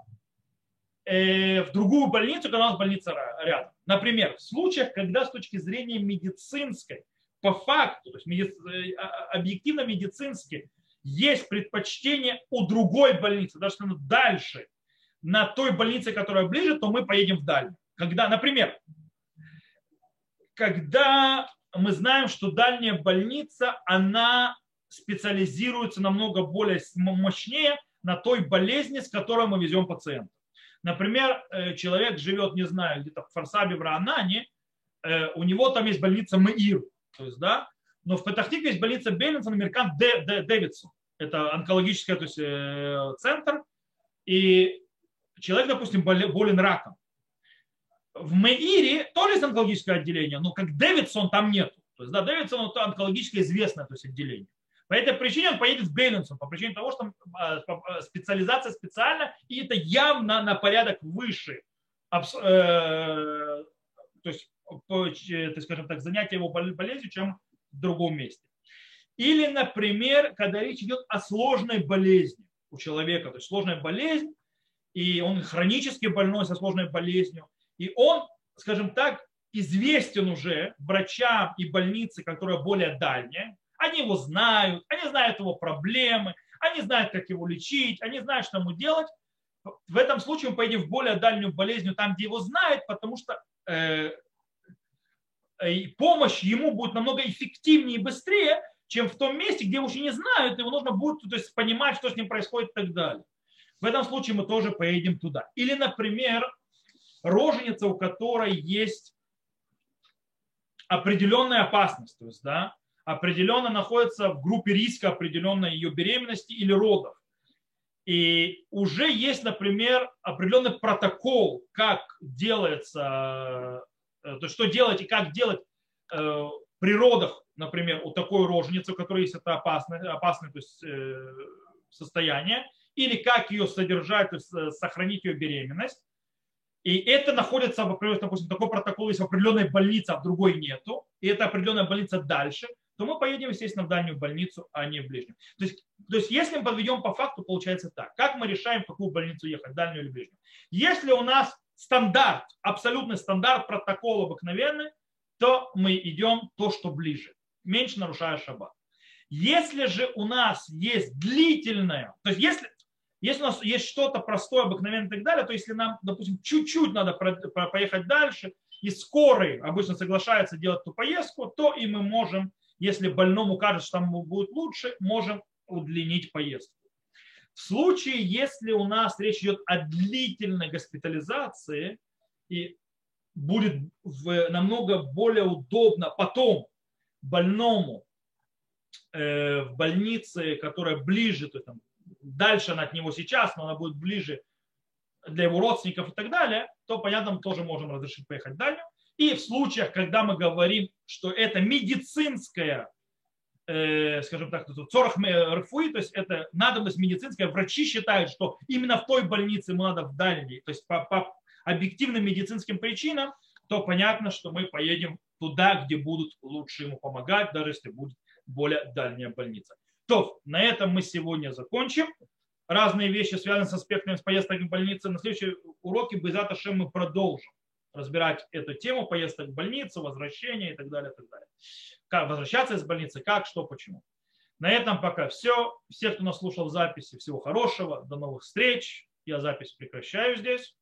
э, в другую больницу, когда у нас больница рядом. Например, в случаях, когда с точки зрения медицинской, по факту, то есть меди... Э, а, а, объективно медицински, есть предпочтение у другой больницы, даже если дальше, на той больнице, которая ближе, то мы поедем в дальнюю. Когда, например, когда мы знаем, что дальняя больница, она специализируется намного более мощнее на той болезни, с которой мы везем пациента. Например, человек живет, не знаю, где-то в Фарсабе, в Раанане, у него там есть больница Меир, то есть, да, но в Петахтике есть больница Бейлинсон, американ Дэвидсон. Это онкологический то есть, центр. И человек, допустим, болен раком. В Меире тоже есть онкологическое отделение, но как Дэвидсон там нет. То есть, да, Дэвидсон это онкологически известное то есть, отделение. По этой причине он поедет в Бейлинсон, по причине того, что а, а, специализация специальна, и это явно на порядок выше. Э, то есть, так скажем так, занятие его болезнью, чем в другом месте. Или, например, когда речь идет о сложной болезни у человека, то есть сложная болезнь, и он хронически больной со сложной болезнью, и он, скажем так, известен уже врачам и больнице, которая более дальняя, они его знают, они знают его проблемы, они знают, как его лечить, они знают, что ему делать. В этом случае мы поедем в более дальнюю болезнь, там, где его знают, потому что э, э, помощь ему будет намного эффективнее и быстрее, чем в том месте, где его еще не знают, его нужно будет то есть, понимать, что с ним происходит и так далее. В этом случае мы тоже поедем туда. Или, например, роженица, у которой есть определенная опасность, то есть, да, определенно находится в группе риска определенной ее беременности или родов. И уже есть, например, определенный протокол, как делается, э, то что делать и как делать э, при родах, например, у такой роженицы, у которой есть это опасное, опасное то есть, э, состояние, или как ее содержать, то есть сохранить ее беременность. И это находится, допустим, такой протокол есть в определенной больнице, а в другой нету. И это определенная больница дальше то мы поедем, естественно, в дальнюю больницу, а не в ближнюю. То есть, то есть если мы подведем по факту, получается так. Как мы решаем, в какую больницу ехать, дальнюю или ближнюю? Если у нас стандарт, абсолютный стандарт, протокол обыкновенный, то мы идем то, что ближе, меньше нарушая шаббат. Если же у нас есть длительное, то есть если, если у нас есть что-то простое, обыкновенное и так далее, то если нам, допустим, чуть-чуть надо поехать дальше, и скорый обычно соглашается делать эту поездку, то и мы можем если больному кажется, что там будет лучше, можем удлинить поездку. В случае, если у нас речь идет о длительной госпитализации, и будет намного более удобно потом больному э, в больнице, которая ближе, то там, дальше она от него сейчас, но она будет ближе для его родственников и так далее, то, понятно, мы тоже можем разрешить поехать дальше. И в случаях, когда мы говорим, что это медицинская, э, скажем так, цорах РФУИ, то есть это надобность медицинская, врачи считают, что именно в той больнице ему надо в дальней, то есть по, по объективным медицинским причинам, то понятно, что мы поедем туда, где будут лучше ему помогать, даже если будет более дальняя больница. То, на этом мы сегодня закончим. Разные вещи, связанные с аспектами поездок в больнице. На следующем уроке Безата мы продолжим разбирать эту тему поездок в больницу, возвращения и так далее, и так далее. Как возвращаться из больницы, как, что, почему. На этом пока все. Всех, кто нас слушал в записи, всего хорошего. До новых встреч. Я запись прекращаю здесь.